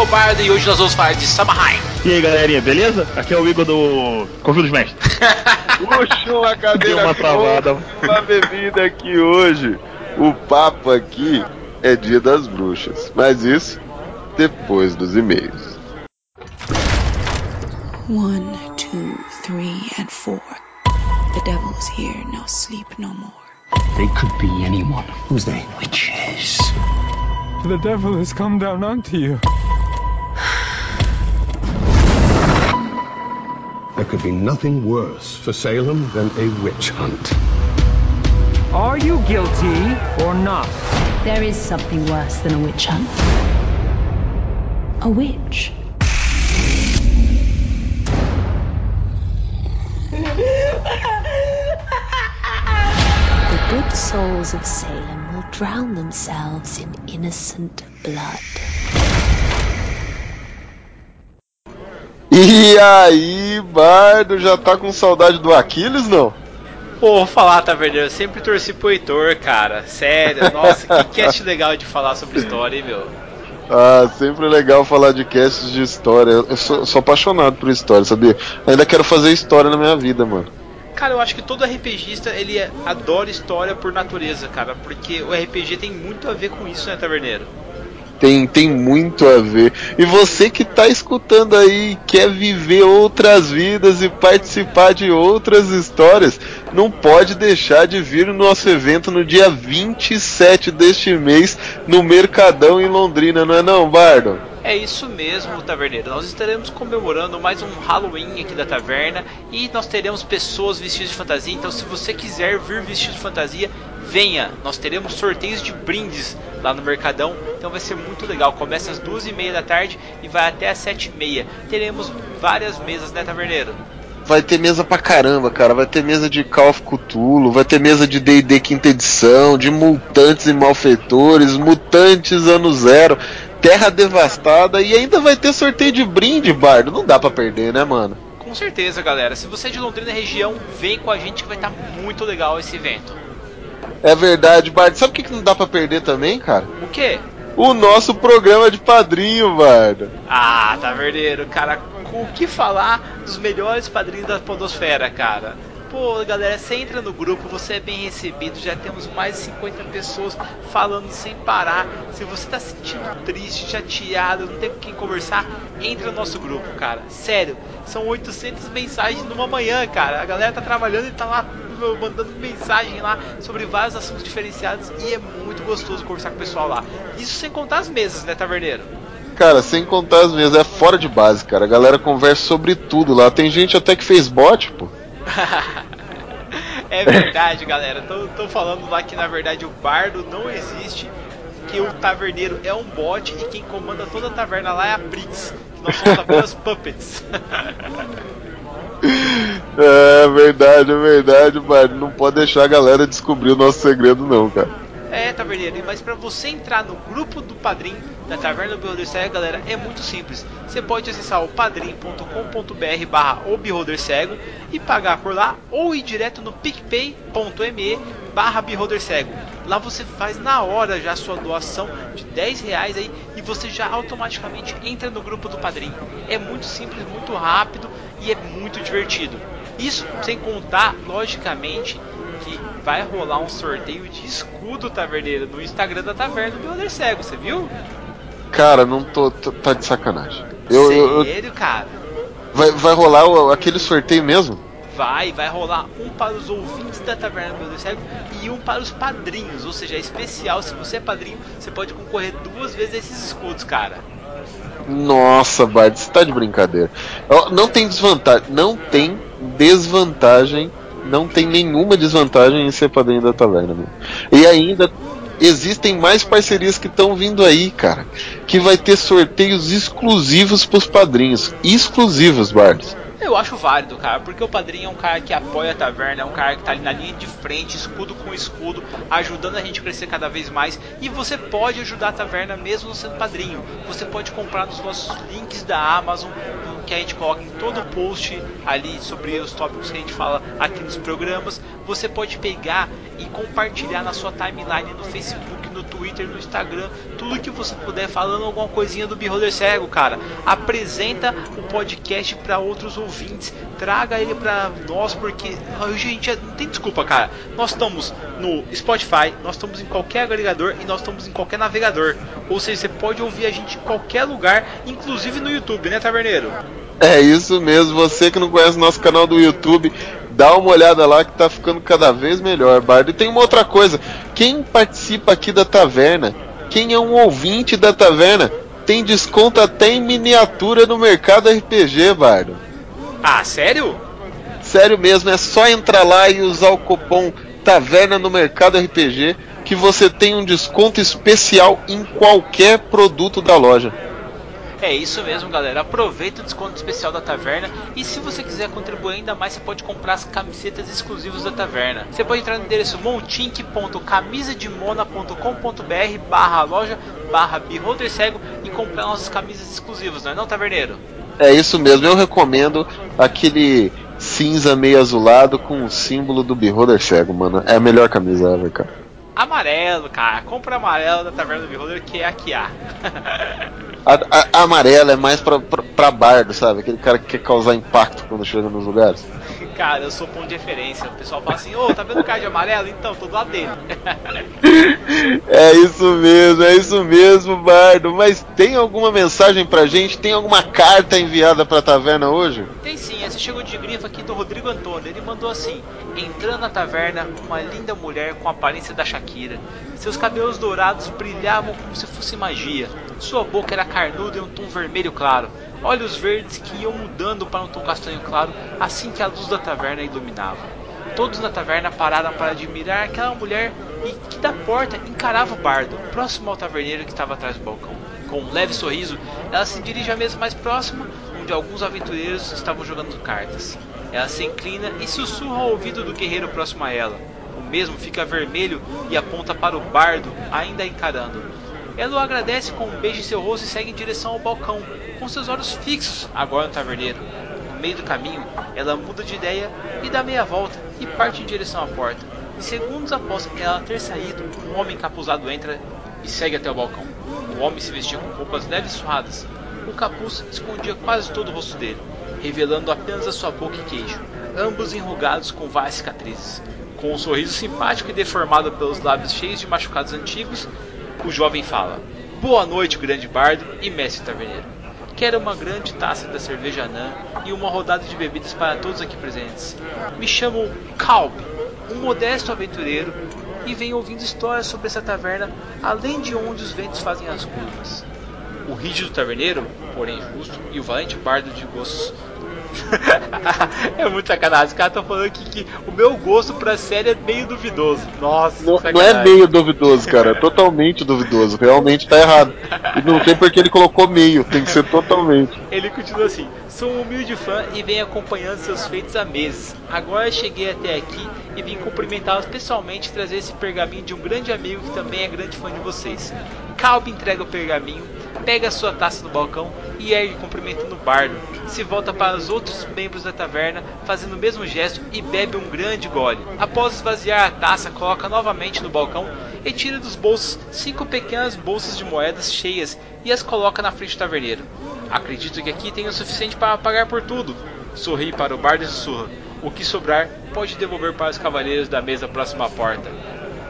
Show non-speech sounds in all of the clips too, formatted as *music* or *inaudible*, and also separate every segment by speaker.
Speaker 1: Biel Bardo e hoje nós vamos falar de Samahain.
Speaker 2: E aí galerinha, beleza? Aqui é o Igor do Confio dos Mestres. *laughs*
Speaker 3: Puxou a cadeira
Speaker 2: uma travada.
Speaker 3: uma bebida aqui hoje. O papo aqui é dia das bruxas, mas isso depois dos e-mails.
Speaker 4: One, two, three, and four. The devil is here, now sleep no more.
Speaker 5: They could be anyone. Who's they?
Speaker 4: Witches.
Speaker 6: The devil has come down onto you.
Speaker 5: There could be nothing worse for Salem than a witch hunt.
Speaker 6: Are you guilty or not?
Speaker 7: There is something worse than a witch hunt. A witch. The good souls of Salem will drown themselves in innocent blood.
Speaker 3: E aí, Bardo, já tá com saudade do Aquiles, não?
Speaker 1: Pô, vou falar, Taverneiro, eu sempre torci pro Heitor, cara. Sério, nossa, que *laughs* cast legal de falar sobre história, hein, meu?
Speaker 3: Ah, sempre legal falar de casts de história. Eu sou, sou apaixonado por história, sabia? Ainda quero fazer história na minha vida, mano.
Speaker 1: Cara, eu acho que todo RPGista, ele adora história por natureza, cara. Porque o RPG tem muito a ver com isso, né, Taverneiro?
Speaker 3: Tem, tem muito a ver. E você que tá escutando aí, quer viver outras vidas e participar de outras histórias, não pode deixar de vir no nosso evento no dia 27 deste mês, no Mercadão em Londrina, não é não, Bardo?
Speaker 1: É isso mesmo, Taverneiro. Nós estaremos comemorando mais um Halloween aqui da taverna e nós teremos pessoas vestidas de fantasia. Então, se você quiser vir vestido de fantasia, venha. Nós teremos sorteios de brindes lá no Mercadão. Então, vai ser muito legal. Começa às duas e meia da tarde e vai até às sete e meia. Teremos várias mesas, né, Taverneiro?
Speaker 3: Vai ter mesa pra caramba, cara. Vai ter mesa de Call of Cthulhu, vai ter mesa de D&D quinta edição, de mutantes e malfeitores, mutantes ano zero, terra devastada e ainda vai ter sorteio de brinde, Bardo. Não dá pra perder, né, mano?
Speaker 1: Com certeza, galera. Se você é de Londrina região, vem com a gente que vai estar muito legal esse evento.
Speaker 3: É verdade, Bardo. Sabe o que que não dá pra perder também, cara?
Speaker 1: O quê?
Speaker 3: O nosso programa de padrinho, Bardo.
Speaker 1: Ah, Taverneiro, cara, com o que falar dos melhores padrinhos da Podosfera, cara? Pô, galera, você entra no grupo, você é bem recebido, já temos mais de 50 pessoas falando sem parar. Se você tá se sentindo triste, chateado, não tem com quem conversar, entra no nosso grupo, cara. Sério, são 800 mensagens numa manhã, cara. A galera tá trabalhando e tá lá mandando mensagem lá sobre vários assuntos diferenciados e é muito gostoso conversar com o pessoal lá. Isso sem contar as mesas, né, Taverneiro?
Speaker 3: Cara, sem contar as mesas, é fora de base, cara. A galera conversa sobre tudo lá. Tem gente até que fez bot, pô. *laughs*
Speaker 1: é verdade, galera. Tô, tô falando lá que na verdade o bardo não existe, que o taverneiro é um bot e quem comanda toda a taverna lá é a Brix. Nós somos apenas puppets. *laughs*
Speaker 3: É verdade, é verdade, Bardo. Não pode deixar a galera descobrir o nosso segredo, não, cara.
Speaker 1: É, Taverneiro, mas para você entrar no grupo do Padrim da Taverna do Beholder galera, é muito simples. Você pode acessar o padrim.com.br barra Cego e pagar por lá ou ir direto no picpay.me barra Cego. Lá você faz na hora já a sua doação de 10 reais aí e você já automaticamente entra no grupo do Padrim. É muito simples, muito rápido e é muito divertido. Isso sem contar, logicamente, que vai rolar um sorteio de escudo taverneiro no Instagram da Taverna do Beholder Cego, você viu?
Speaker 3: Cara, não tô. tô- tá de sacanagem. Eu, eu- eu-
Speaker 1: Sério, cara?
Speaker 3: vai, vai rolar o- aquele sorteio mesmo?
Speaker 1: Vai, vai rolar um para os ouvintes da Taverna do Beholder Cego e um para os padrinhos, ou seja, é especial. Se você é padrinho, você pode concorrer duas vezes a esses escudos, cara.
Speaker 3: Nossa, Bard, você tá de brincadeira. Não tem desvantagem. Não tem desvantagem. Não tem nenhuma desvantagem em ser padrinho da taverna, meu. E ainda existem mais parcerias que estão vindo aí, cara. Que vai ter sorteios exclusivos pros padrinhos. Exclusivos, Bardos.
Speaker 1: Eu acho válido, cara, porque o padrinho é um cara que apoia a taverna, é um cara que tá ali na linha de frente, escudo com escudo, ajudando a gente a crescer cada vez mais. E você pode ajudar a taverna mesmo sendo padrinho. Você pode comprar nos nossos links da Amazon, que a gente coloca em todo o post ali sobre os tópicos que a gente fala aqui nos programas. Você pode pegar e compartilhar na sua timeline no Facebook, Twitter, no Instagram, tudo que você puder, falando alguma coisinha do Beholder Cego, cara. Apresenta o podcast para outros ouvintes, traga ele para nós, porque hoje a gente não tem desculpa, cara. Nós estamos no Spotify, nós estamos em qualquer agregador e nós estamos em qualquer navegador. Ou seja, você pode ouvir a gente em qualquer lugar, inclusive no YouTube, né, Taverneiro?
Speaker 3: É isso mesmo, você que não conhece o nosso canal do YouTube, dá uma olhada lá que tá ficando cada vez melhor, Bardo. E tem uma outra coisa, quem participa aqui da taverna, quem é um ouvinte da taverna, tem desconto até em miniatura no mercado RPG, Bardo.
Speaker 1: Ah, sério?
Speaker 3: Sério mesmo, é só entrar lá e usar o cupom Taverna no Mercado RPG que você tem um desconto especial em qualquer produto da loja.
Speaker 1: É isso mesmo, galera. Aproveita o desconto especial da taverna e se você quiser contribuir ainda mais, você pode comprar as camisetas exclusivas da taverna. Você pode entrar no endereço montink.camisademona.com.br barra loja barra beholder cego e comprar nossas camisas exclusivas, não é não, taverneiro?
Speaker 3: É isso mesmo, eu recomendo aquele cinza meio azulado com o símbolo do Beholder cego, mano. É a melhor camisa ever, cara.
Speaker 1: Amarelo, cara. Compra amarelo da Taverna do Beholder que é a que há.
Speaker 3: A, a, a amarela é mais pra, pra, pra bardo, sabe? Aquele cara que quer causar impacto quando chega nos lugares.
Speaker 1: Cara, eu sou ponto de referência. O pessoal fala assim: Ô, tá vendo o cara de amarelo? Então, tô do lado dele. *laughs*
Speaker 3: É isso mesmo, é isso mesmo, Bardo. Mas tem alguma mensagem pra gente? Tem alguma carta enviada pra taverna hoje?
Speaker 1: Tem sim, essa chegou de grifa aqui do Rodrigo Antônio. Ele mandou assim: Entrando na taverna, uma linda mulher com a aparência da Shakira. Seus cabelos dourados brilhavam como se fosse magia. Sua boca era carnuda em um tom vermelho claro. Olhos verdes que iam mudando para um tom castanho claro assim que a luz da taverna iluminava. Todos na taverna pararam para admirar aquela mulher e que da porta encarava o bardo, próximo ao taverneiro que estava atrás do balcão. Com um leve sorriso, ela se dirige à mesa mais próxima, onde alguns aventureiros estavam jogando cartas. Ela se inclina e sussurra ao ouvido do guerreiro próximo a ela. O mesmo fica vermelho e aponta para o bardo, ainda encarando. Ela o agradece com um beijo em seu rosto e segue em direção ao balcão, com seus olhos fixos agora no taverneiro. No meio do caminho, ela muda de ideia e dá meia volta e parte em direção à porta. Segundos após ela ter saído, um homem encapuzado entra e segue até o balcão. O homem se vestia com roupas leves e suadas. O capuz escondia quase todo o rosto dele, revelando apenas a sua boca e queixo, ambos enrugados com várias cicatrizes. Com um sorriso simpático e deformado pelos lábios cheios de machucados antigos, o jovem fala: Boa noite, grande bardo e mestre taverneiro. Quero uma grande taça da cerveja anã e uma rodada de bebidas para todos aqui presentes. Me chamo Calb, um modesto aventureiro, e venho ouvindo histórias sobre essa taverna além de onde os ventos fazem as curvas. O rígido taverneiro, porém justo, e o valente bardo de gostos. *laughs* é muito sacanagem. Os caras estão falando aqui que o meu gosto pra série é meio duvidoso. Nossa,
Speaker 3: Não, não é meio duvidoso, cara. É totalmente duvidoso. Realmente tá errado. E não sei porque ele colocou meio. Tem que ser totalmente.
Speaker 1: Ele continua assim: Sou um humilde fã e venho acompanhando seus feitos há meses. Agora cheguei até aqui e vim cumprimentá-los pessoalmente e trazer esse pergaminho de um grande amigo que também é grande fã de vocês. Calb entrega o pergaminho, pega a sua taça no balcão e ergue cumprimentando o bardo. Se volta para os outros membros da taverna, fazendo o mesmo gesto e bebe um grande gole. Após esvaziar a taça, coloca novamente no balcão e tira dos bolsos cinco pequenas bolsas de moedas cheias e as coloca na frente do taverneiro. Acredito que aqui tem o suficiente para pagar por tudo. Sorri para o bardo e sussurra. O que sobrar pode devolver para os cavaleiros da mesa próxima à porta.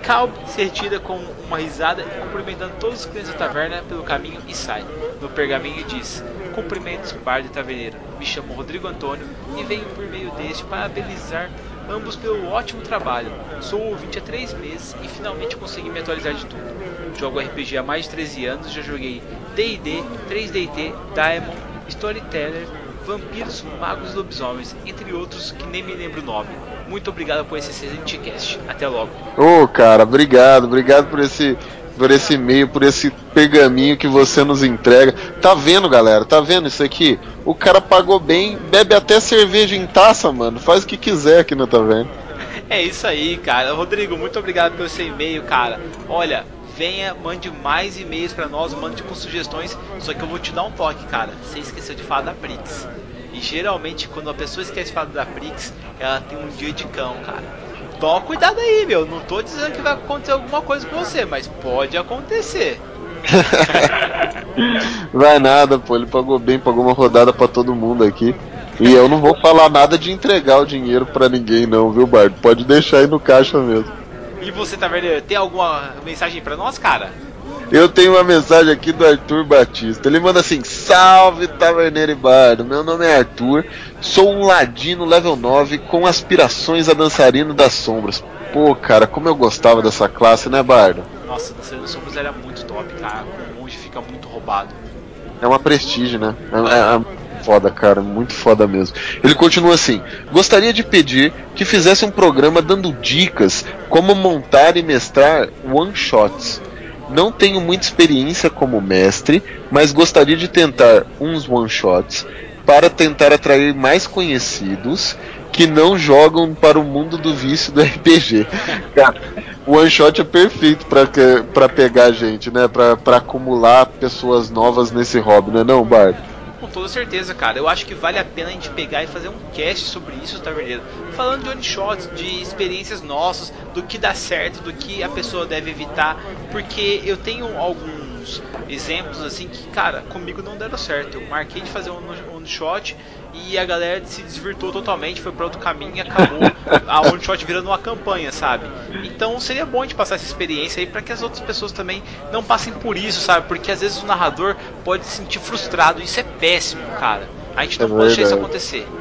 Speaker 1: Calb se retira com uma risada e cumprimentando todos os clientes da taverna pelo caminho e sai. No pergaminho diz: Cumprimentos, bardo e taverneiro. Me chamo Rodrigo Antônio e venho por meio deste parabenizar ambos pelo ótimo trabalho. Sou ouvinte há três meses e finalmente consegui me atualizar de tudo. Jogo RPG há mais de 13 anos, já joguei D&D, 3DT, Diamond, Storyteller, Vampiros, Magos e Lobisomens, entre outros que nem me lembro o nome. Muito obrigado por esse excelente cast. Até logo.
Speaker 3: Ô, cara, obrigado. Obrigado por esse, por esse e-mail, por esse pergaminho que você nos entrega. Tá vendo, galera? Tá vendo isso aqui? O cara pagou bem, bebe até cerveja em taça, mano. Faz o que quiser aqui na taverna. *laughs*
Speaker 1: É isso aí, cara. Rodrigo, muito obrigado pelo seu e-mail, cara. Olha, venha, mande mais e-mails pra nós, mande com sugestões. Só que eu vou te dar um toque, cara. Você esqueceu de falar da Prix. E geralmente, quando a pessoa esquece de falar da Prix, ela tem um dia de cão, cara. toma cuidado aí, meu. Não tô dizendo que vai acontecer alguma coisa com você, mas pode acontecer. *laughs*
Speaker 3: Vai nada, pô. Ele pagou bem, pagou uma rodada pra todo mundo aqui. E eu não vou falar nada de entregar o dinheiro pra ninguém, não, viu, Bard? Pode deixar aí no caixa mesmo.
Speaker 1: E você, Taverneiro, tem alguma mensagem pra nós, cara?
Speaker 3: Eu tenho uma mensagem aqui do Arthur Batista. Ele manda assim: Salve Taverneiro e Bardo. Meu nome é Arthur, sou um ladino level 9 com aspirações a dançarino das sombras. Pô, cara, como eu gostava dessa classe, né, Bardo?
Speaker 1: Nossa, Dançarino das Sombras era muito top, cara. Com monge fica muito roubado.
Speaker 3: É uma prestígio, né? É, é, é foda, cara, muito foda mesmo. Ele continua assim: Gostaria de pedir que fizesse um programa dando dicas como montar e mestrar one shots. Não tenho muita experiência como mestre, mas gostaria de tentar uns one shots para tentar atrair mais conhecidos que não jogam para o mundo do vício do *laughs* RPG. Cara, o one shot é perfeito para pegar gente, né? Para acumular pessoas novas nesse hobby, né, não, Bardo?
Speaker 1: Toda certeza, cara. Eu acho que vale a pena a gente pegar e fazer um cast sobre isso, Taverneiro. Falando de one shots, de experiências nossas, do que dá certo, do que a pessoa deve evitar. Porque eu tenho alguns exemplos assim que, cara, comigo não deram certo. Eu marquei de fazer um one shot e a galera se desvirtuou totalmente, foi para outro caminho e acabou *laughs* a one shot virando uma campanha, sabe? Então seria bom a gente passar essa experiência aí para que as outras pessoas também não passem por isso, sabe? Porque às vezes o narrador pode se sentir frustrado, isso é péssimo, cara. A gente não
Speaker 3: É
Speaker 1: pode deixar isso acontecer.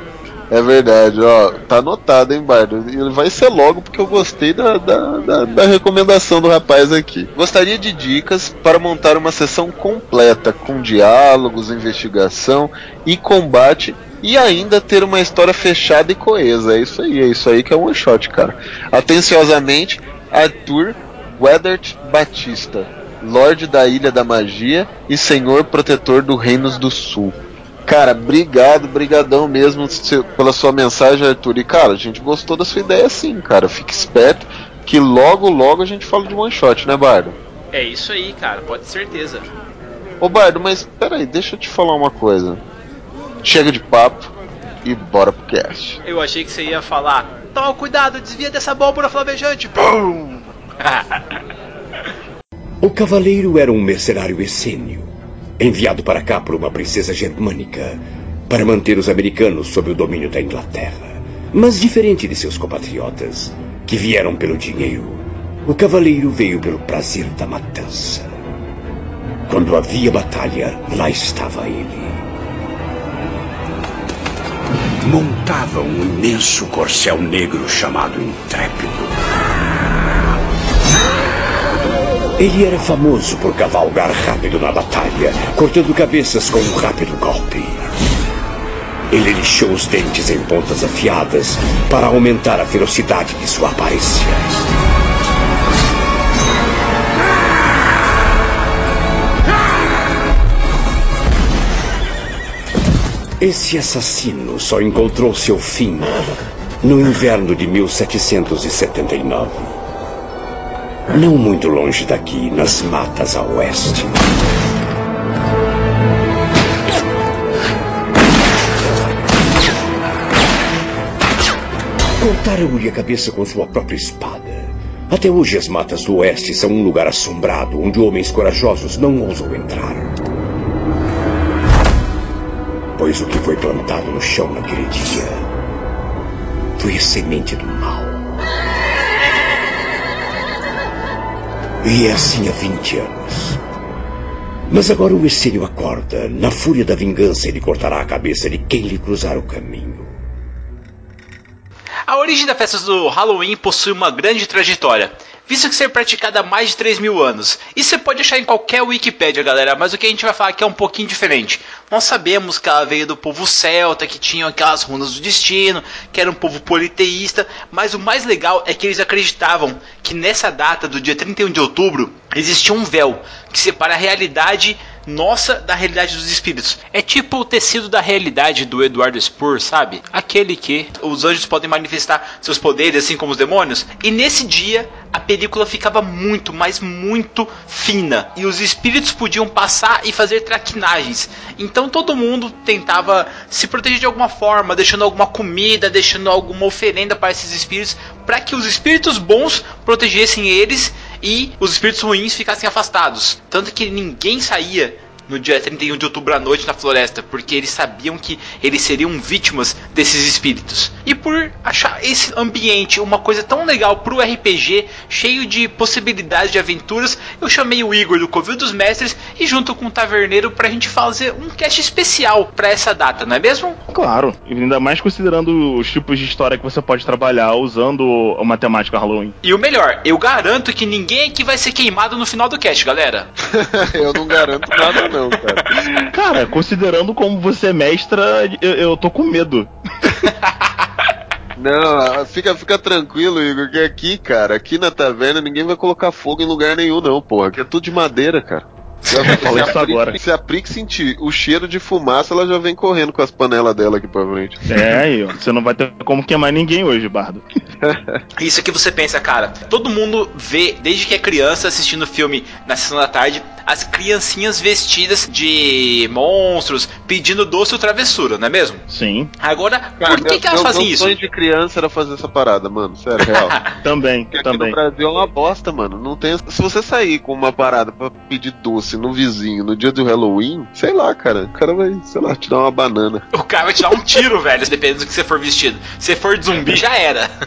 Speaker 3: É verdade, ó. Tá anotado, hein, Bardo? Ele vai ser logo porque eu gostei da, da, da, da recomendação do rapaz aqui. Gostaria de dicas para montar uma sessão completa com diálogos, investigação e combate e ainda ter uma história fechada e coesa. É isso aí, é isso aí que é um one shot, cara. Atenciosamente, Arthur Weathert Batista, Lorde da Ilha da Magia e Senhor Protetor do Reinos do Sul. Cara, obrigado, brigadão mesmo pela sua mensagem, Arthur. E, cara, a gente gostou da sua ideia sim, cara. Fique esperto que logo, logo a gente fala de one shot, né, Bardo?
Speaker 1: É isso aí, cara, pode ter certeza.
Speaker 3: Ô, Bardo, mas peraí, deixa eu te falar uma coisa. Chega de papo e bora pro cast.
Speaker 1: Eu achei que você ia falar: toma cuidado, desvia dessa abóbora flamejante. Pum! *laughs*
Speaker 8: O cavaleiro era um mercenário essênio, enviado para cá por uma princesa germânica para manter os americanos sob o domínio da Inglaterra. Mas diferente de seus compatriotas, que vieram pelo dinheiro, o cavaleiro veio pelo prazer da matança. Quando havia batalha, lá estava ele. Montava um imenso corcel negro chamado Intrépido. Ele era famoso por cavalgar rápido na batalha, cortando cabeças com um rápido golpe. Ele lixou os dentes em pontas afiadas para aumentar a velocidade de sua aparência. Esse assassino só encontrou seu fim no inverno de 1779. Não muito longe daqui, nas matas a oeste. Cortaram-lhe a cabeça com sua própria espada. Até hoje as matas do oeste são um lugar assombrado onde homens corajosos não ousam entrar. Pois o que foi plantado no chão naquele dia foi a semente do mal. E é assim há 20 anos. Mas agora o essênio acorda. Na fúria da vingança, ele cortará a cabeça de quem lhe cruzar o caminho.
Speaker 1: A origem da festa do Halloween possui uma grande trajetória, visto que ser praticada há mais de 3 mil anos. Isso você pode achar em qualquer Wikipédia, galera, mas o que a gente vai falar aqui é um pouquinho diferente. Nós sabemos que ela veio do povo celta, que tinham aquelas runas do destino, que era um povo politeísta, mas o mais legal é que eles acreditavam que nessa data do dia 31 de outubro existia um véu que separa a realidade nossa da realidade dos espíritos. É tipo o tecido da realidade do Eduardo Spur, sabe? Aquele que os anjos podem manifestar seus poderes assim como os demônios. E nesse dia a película ficava muito, mas muito fina e os espíritos podiam passar e fazer traquinagens. Então todo mundo tentava se proteger de alguma forma, deixando alguma comida, deixando alguma oferenda para esses espíritos, para que os espíritos bons protegessem eles e os espíritos ruins ficassem afastados. Tanto que ninguém saía no dia 31 de outubro à noite na floresta, porque eles sabiam que eles seriam vítimas desses espíritos. E por achar esse ambiente uma coisa tão legal pro RPG, cheio de possibilidades de aventuras, eu chamei o Igor do Covil dos Mestres e junto com o Taverneiro pra gente fazer um cast especial para essa data, não é mesmo?
Speaker 2: Claro, e ainda mais considerando os tipos de história que você pode trabalhar usando a matemática Halloween.
Speaker 1: E o melhor, eu garanto que ninguém aqui vai ser queimado no final do cast, galera. *laughs*
Speaker 3: eu não garanto nada, não, cara.
Speaker 2: Cara, considerando como você é mestra, eu, eu tô com medo. *laughs*
Speaker 3: Não, fica, fica tranquilo, Igor, que aqui, cara, aqui na taverna ninguém vai colocar fogo em lugar nenhum, não, porra. Aqui é tudo de madeira, cara. Se *laughs* a,
Speaker 2: Falei isso agora.
Speaker 3: Se a Prick sentir o cheiro de fumaça, ela já vem correndo com as panelas dela aqui pra frente.
Speaker 2: É, aí, ó, você não vai ter como queimar ninguém hoje, Bardo. *laughs*
Speaker 1: Isso que você pensa, cara. Todo mundo vê, desde que é criança, assistindo filme na sessão da tarde, as criancinhas vestidas de monstros, pedindo doce ou travessura, não é mesmo?
Speaker 2: Sim,
Speaker 1: Agora,
Speaker 3: Cara,
Speaker 1: por que,
Speaker 3: meu-
Speaker 1: que elas
Speaker 3: meu-
Speaker 1: fazem
Speaker 3: meu
Speaker 1: isso?
Speaker 3: sonho de criança era fazer essa parada, mano. Sério, real. *laughs*
Speaker 2: também,
Speaker 3: Porque aqui
Speaker 2: também.
Speaker 3: no Brasil é uma bosta, mano. Não tem. Se você sair com uma parada pra pedir doce no vizinho no dia do Halloween, sei lá, cara. O cara vai, sei lá, te dar uma banana.
Speaker 1: O cara vai te dar um tiro, *laughs* velho, dependendo do que você for vestido. Se for de zumbi, já era. *laughs*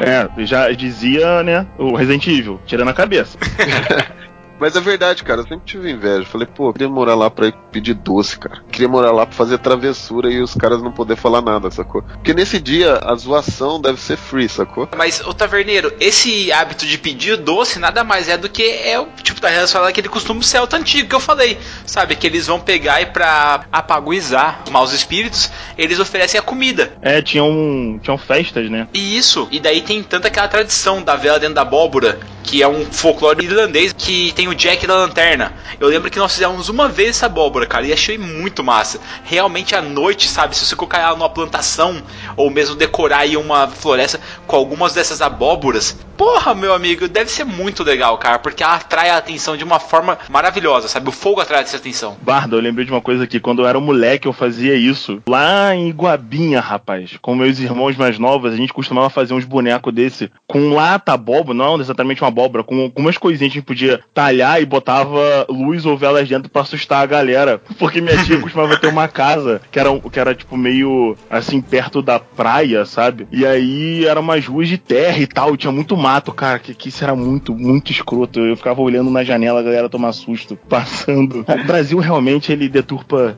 Speaker 2: É, já dizia, né, o Resident Evil, tirando a cabeça. *laughs*
Speaker 3: Mas é verdade, cara. Eu sempre tive inveja. Falei, pô, eu queria morar lá pra ir pedir doce, cara. Queria morar lá pra fazer travessura e os caras não poder falar nada, sacou? Porque nesse dia a zoação deve ser free, sacou?
Speaker 1: Mas, ô Taverneiro, esse hábito de pedir doce nada mais é do que é o tipo da relação aquele costume celta antigo que eu falei. Sabe? Que eles vão pegar e pra apaguizar os maus espíritos, eles oferecem a comida.
Speaker 2: É, tinham, tinham festas, né?
Speaker 1: E isso, e daí tem tanta aquela tradição da vela dentro da abóbora, que é um folclore irlandês que tem o Jack da lanterna. Eu lembro que nós fizemos uma vez essa abóbora, cara, e achei muito massa. Realmente à noite, sabe, se você colocar ela numa plantação, ou mesmo decorar aí uma floresta com algumas dessas abóboras, porra, meu amigo, deve ser muito legal, cara, porque ela atrai a atenção de uma forma maravilhosa, sabe? O fogo atrai essa atenção.
Speaker 2: Bardo, eu lembrei de uma coisa aqui. Quando eu era moleque, eu fazia isso. Lá em Iguabinha, rapaz. Com meus irmãos mais novos, a gente costumava fazer uns bonecos desse com lata abóbora, não exatamente uma abóbora, com algumas coisinhas que a gente podia talhar e botava luz ou velas dentro pra assustar a galera. Porque minha tia *laughs* costumava ter uma casa que era, que era tipo meio assim, perto da praia, sabe? E aí eram umas ruas de terra e tal, tinha muito mato, cara, que, que isso era muito, muito escroto. Eu ficava olhando na janela, a galera tomar susto, *laughs* passando. O Brasil realmente ele deturpa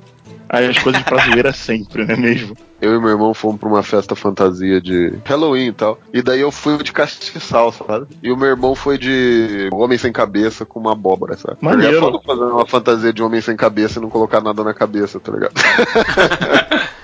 Speaker 2: as coisas pra zoeira sempre, não é mesmo?
Speaker 3: Eu e meu irmão fomos pra uma festa fantasia de Halloween e tal. E daí eu fui de castiçal, sabe? E o meu irmão foi de Homem Sem Cabeça com uma abóbora, sabe?
Speaker 2: Maneiro.
Speaker 3: É foda fazer uma fantasia de Homem Sem Cabeça e não colocar nada na cabeça, tá ligado? *laughs*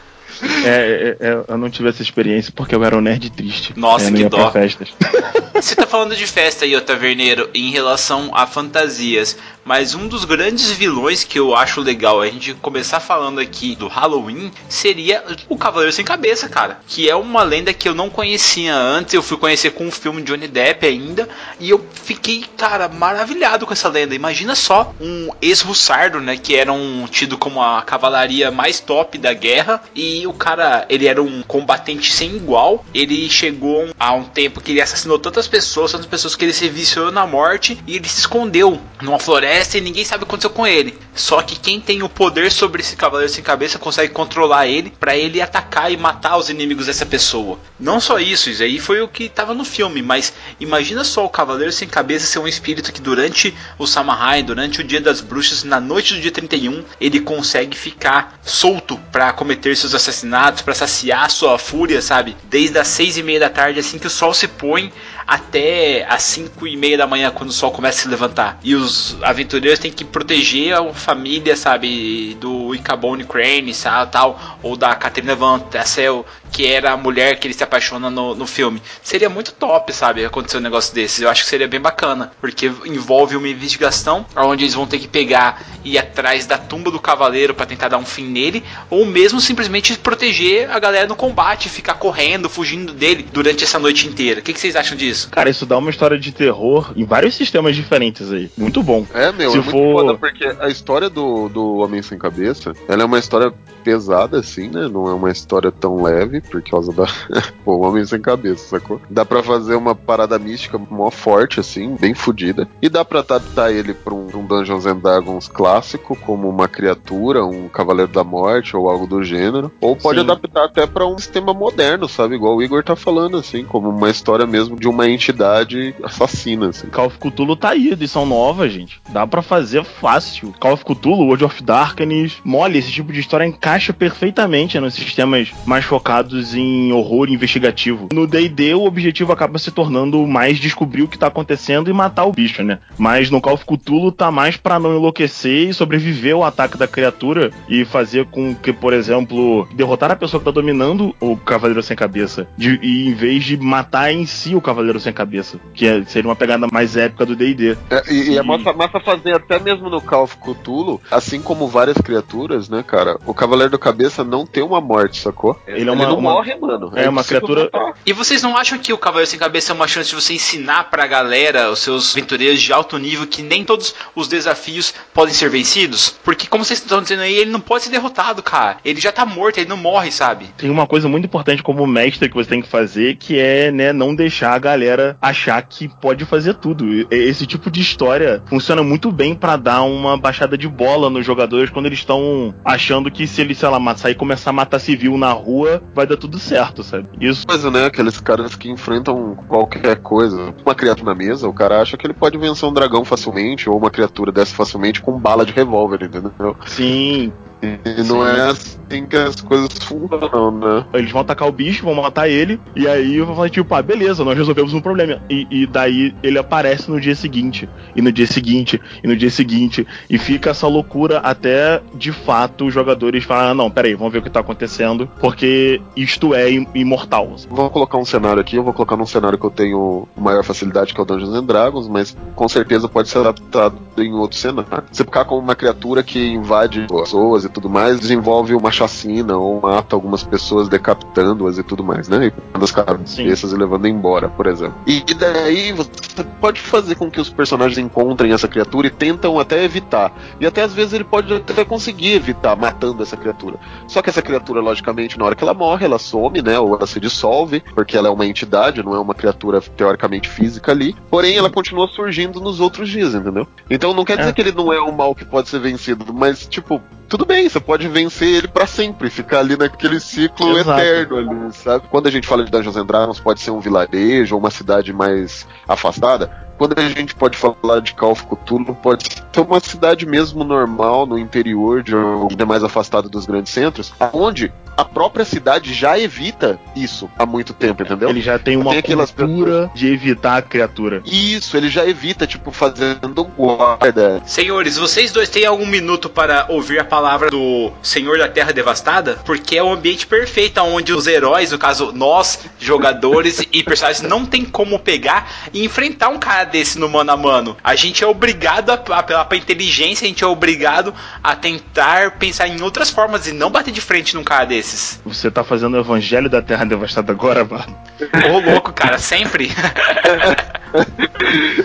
Speaker 2: É, é, é, eu não tive essa experiência porque eu era um nerd triste.
Speaker 1: Nossa,
Speaker 2: é,
Speaker 1: que
Speaker 2: ia
Speaker 1: dó.
Speaker 2: festas. *laughs*
Speaker 1: Você tá falando de festa aí, Taverneiro, em relação a fantasias. Mas um dos grandes vilões que eu acho legal a gente começar falando aqui do Halloween seria o Cavaleiro Sem Cabeça, cara. Que é uma lenda que eu não conhecia antes. Eu fui conhecer com o filme Johnny Depp ainda. E eu fiquei, cara, maravilhado com essa lenda. Imagina só um ex-russardo, né? Que era um tido como a cavalaria mais top da guerra. E o cara, ele era um combatente sem igual. Ele chegou a um tempo que ele assassinou tantas pessoas, tantas pessoas que ele se viciou na morte. E ele se escondeu numa floresta e ninguém sabe o que aconteceu com ele. Só que quem tem o poder sobre esse cavaleiro sem cabeça consegue controlar ele para ele atacar e matar os inimigos dessa pessoa. Não só isso, isso aí foi o que tava no filme, mas imagina só o cavaleiro sem cabeça ser um espírito que durante o Samhain, durante o dia das bruxas, na noite do dia 31, ele consegue ficar solto para cometer seus assassinatos, para saciar sua fúria, sabe? Desde as seis e meia da tarde, assim que o sol se põe, até as cinco e meia da manhã, quando o sol começa a se levantar. E os aventureiros têm que proteger a família, sabe, do Icabone Crane, sabe, tal, ou da Catherine Van Tassel, que era a mulher que ele se apaixona no, no filme. Seria muito top, sabe, acontecer um negócio desses. Eu acho que seria bem bacana, porque envolve uma investigação onde eles vão ter que pegar e ir atrás da tumba do cavaleiro para tentar dar um fim nele, ou mesmo simplesmente proteger a galera no combate, ficar correndo, fugindo dele durante essa noite inteira. O que, que vocês acham disso?
Speaker 2: Cara, isso dá uma história de terror em vários sistemas diferentes aí. Muito bom.
Speaker 3: É, meu,
Speaker 2: Se
Speaker 3: é muito
Speaker 2: for-
Speaker 3: foda porque a história do, do Homem Sem Cabeça, ela é uma história pesada, assim, né? Não é uma história tão leve, por causa da. *laughs* Pô, Homem Sem Cabeça, sacou? Dá pra fazer uma parada mística mó forte, assim, bem fodida. E dá pra adaptar ele pra um, um Dungeons and Dragons clássico, como uma criatura, um Cavaleiro da Morte ou algo do gênero. Ou pode
Speaker 2: Sim.
Speaker 3: adaptar até pra um sistema moderno, sabe? Igual o Igor tá falando, assim, como uma história mesmo de uma entidade assassina, assim.
Speaker 2: Call of Cthulhu tá aí, edição nova, gente. Dá pra fazer fácil. Call of Cthulhu, World of Darkness, mole, esse tipo de história encaixa perfeitamente nos sistemas mais focados em horror investigativo. No D&D, o objetivo acaba se tornando mais descobrir o que tá acontecendo e matar o bicho, né? Mas no Call of Cthulhu tá mais pra não enlouquecer e sobreviver ao ataque da criatura e fazer com que, por exemplo, derrotar a pessoa que tá dominando o Cavaleiro Sem Cabeça. De- e em vez de matar em si o Cavaleiro Sem Cabeça. Que é- seria uma pegada mais épica do D&D.
Speaker 3: É, e, e é massa, massa fazer até mesmo no Call of Cthulhu, assim como várias criaturas, né, cara? O Cavaleiro do Cabeça não tem uma morte, sacou?
Speaker 2: Ele é uma-
Speaker 3: não
Speaker 2: uma-
Speaker 3: morre, mano.
Speaker 2: é uma
Speaker 3: impossível
Speaker 2: criatura-
Speaker 3: matar.
Speaker 1: E vocês não acham que o Cavaleiro Sem Cabeça é uma chance de você ensinar pra galera, os seus aventureiros de alto nível, que nem todos os desafios podem ser vencidos? Porque, como vocês estão dizendo aí, ele não pode ser derrotado, cara. Ele já tá morto, ele não morre, sabe?
Speaker 2: Tem uma coisa muito importante como mestre que você tem que fazer, que é, né, não deixar a galera achar que pode fazer tudo. E- Esse tipo de história funciona muito bem pra dar uma baixada de bola nos jogadores quando eles estão achando que se eles, sei lá, sair e começar a matar civil na rua, vai dar tudo certo, sabe? Isso
Speaker 3: Coisa, né? Aqueles caras que enfrentam qualquer coisa. Uma criatura na mesa, o cara acha que ele pode vencer um dragão facilmente, ou uma criatura dessa facilmente com bala de revólver, entendeu?
Speaker 2: sim.
Speaker 3: E não é assim que as coisas funcionam, né?
Speaker 2: Eles vão atacar o bicho, vão matar ele, e aí vou falar, tipo, ah, beleza, nós resolvemos um problema. E, e daí ele aparece no dia seguinte, e no dia seguinte, e no dia seguinte, e fica essa loucura até de fato os jogadores falam, ah, não, peraí, vamos ver o que tá acontecendo, porque isto é im- imortal.
Speaker 3: Vou colocar um cenário aqui, eu vou colocar num cenário que eu tenho maior facilidade, que é o Dungeons and Dragons, mas com certeza pode ser adaptado em outro cenário. Você ficar com uma criatura que invade pessoas e tudo mais, desenvolve uma chacina ou mata algumas pessoas decapitando-as e tudo mais, né? E pegando as cabeças e levando embora, por exemplo. E, e daí você pode fazer com que os personagens encontrem essa criatura e tentam até evitar. E até às vezes ele pode até conseguir evitar matando essa criatura. Só que essa criatura, logicamente, na hora que ela morre, ela some, né? Ou ela se dissolve, porque ela é uma entidade, não é uma criatura teoricamente física ali. Porém, ela continua surgindo nos outros dias, entendeu? Então não quer dizer
Speaker 2: É.
Speaker 3: que ele não é um mal que pode ser vencido, mas, tipo, tudo bem, você pode vencer ele pra sempre, ficar ali naquele ciclo
Speaker 2: Exato.
Speaker 3: eterno ali, sabe? Quando a gente fala de Dungeons and Dragons, pode ser um vilarejo ou uma cidade mais afastada. Quando a gente pode falar de Call of Cthulhu, pode ser uma cidade mesmo normal, no interior, de é mais afastado dos grandes centros, onde a própria cidade já evita isso há muito tempo, entendeu?
Speaker 2: Ele já tem uma
Speaker 3: Tem aquelas
Speaker 2: cultura de evitar a criatura.
Speaker 3: Isso, ele já evita, tipo, fazendo guarda.
Speaker 1: Senhores, vocês dois têm algum minuto para ouvir a palavra do Senhor da Terra Devastada? Porque é o ambiente perfeito onde os heróis, no caso nós, jogadores e *laughs* personagens, não tem como pegar e enfrentar um cara desse no mano a mano. A gente é obrigado, a, a- pela inteligência, a gente é obrigado a tentar pensar em outras formas e não bater de frente num cara desses.
Speaker 2: Você tá fazendo o evangelho da Terra Devastada agora, mano?
Speaker 1: Ô louco, cara, sempre.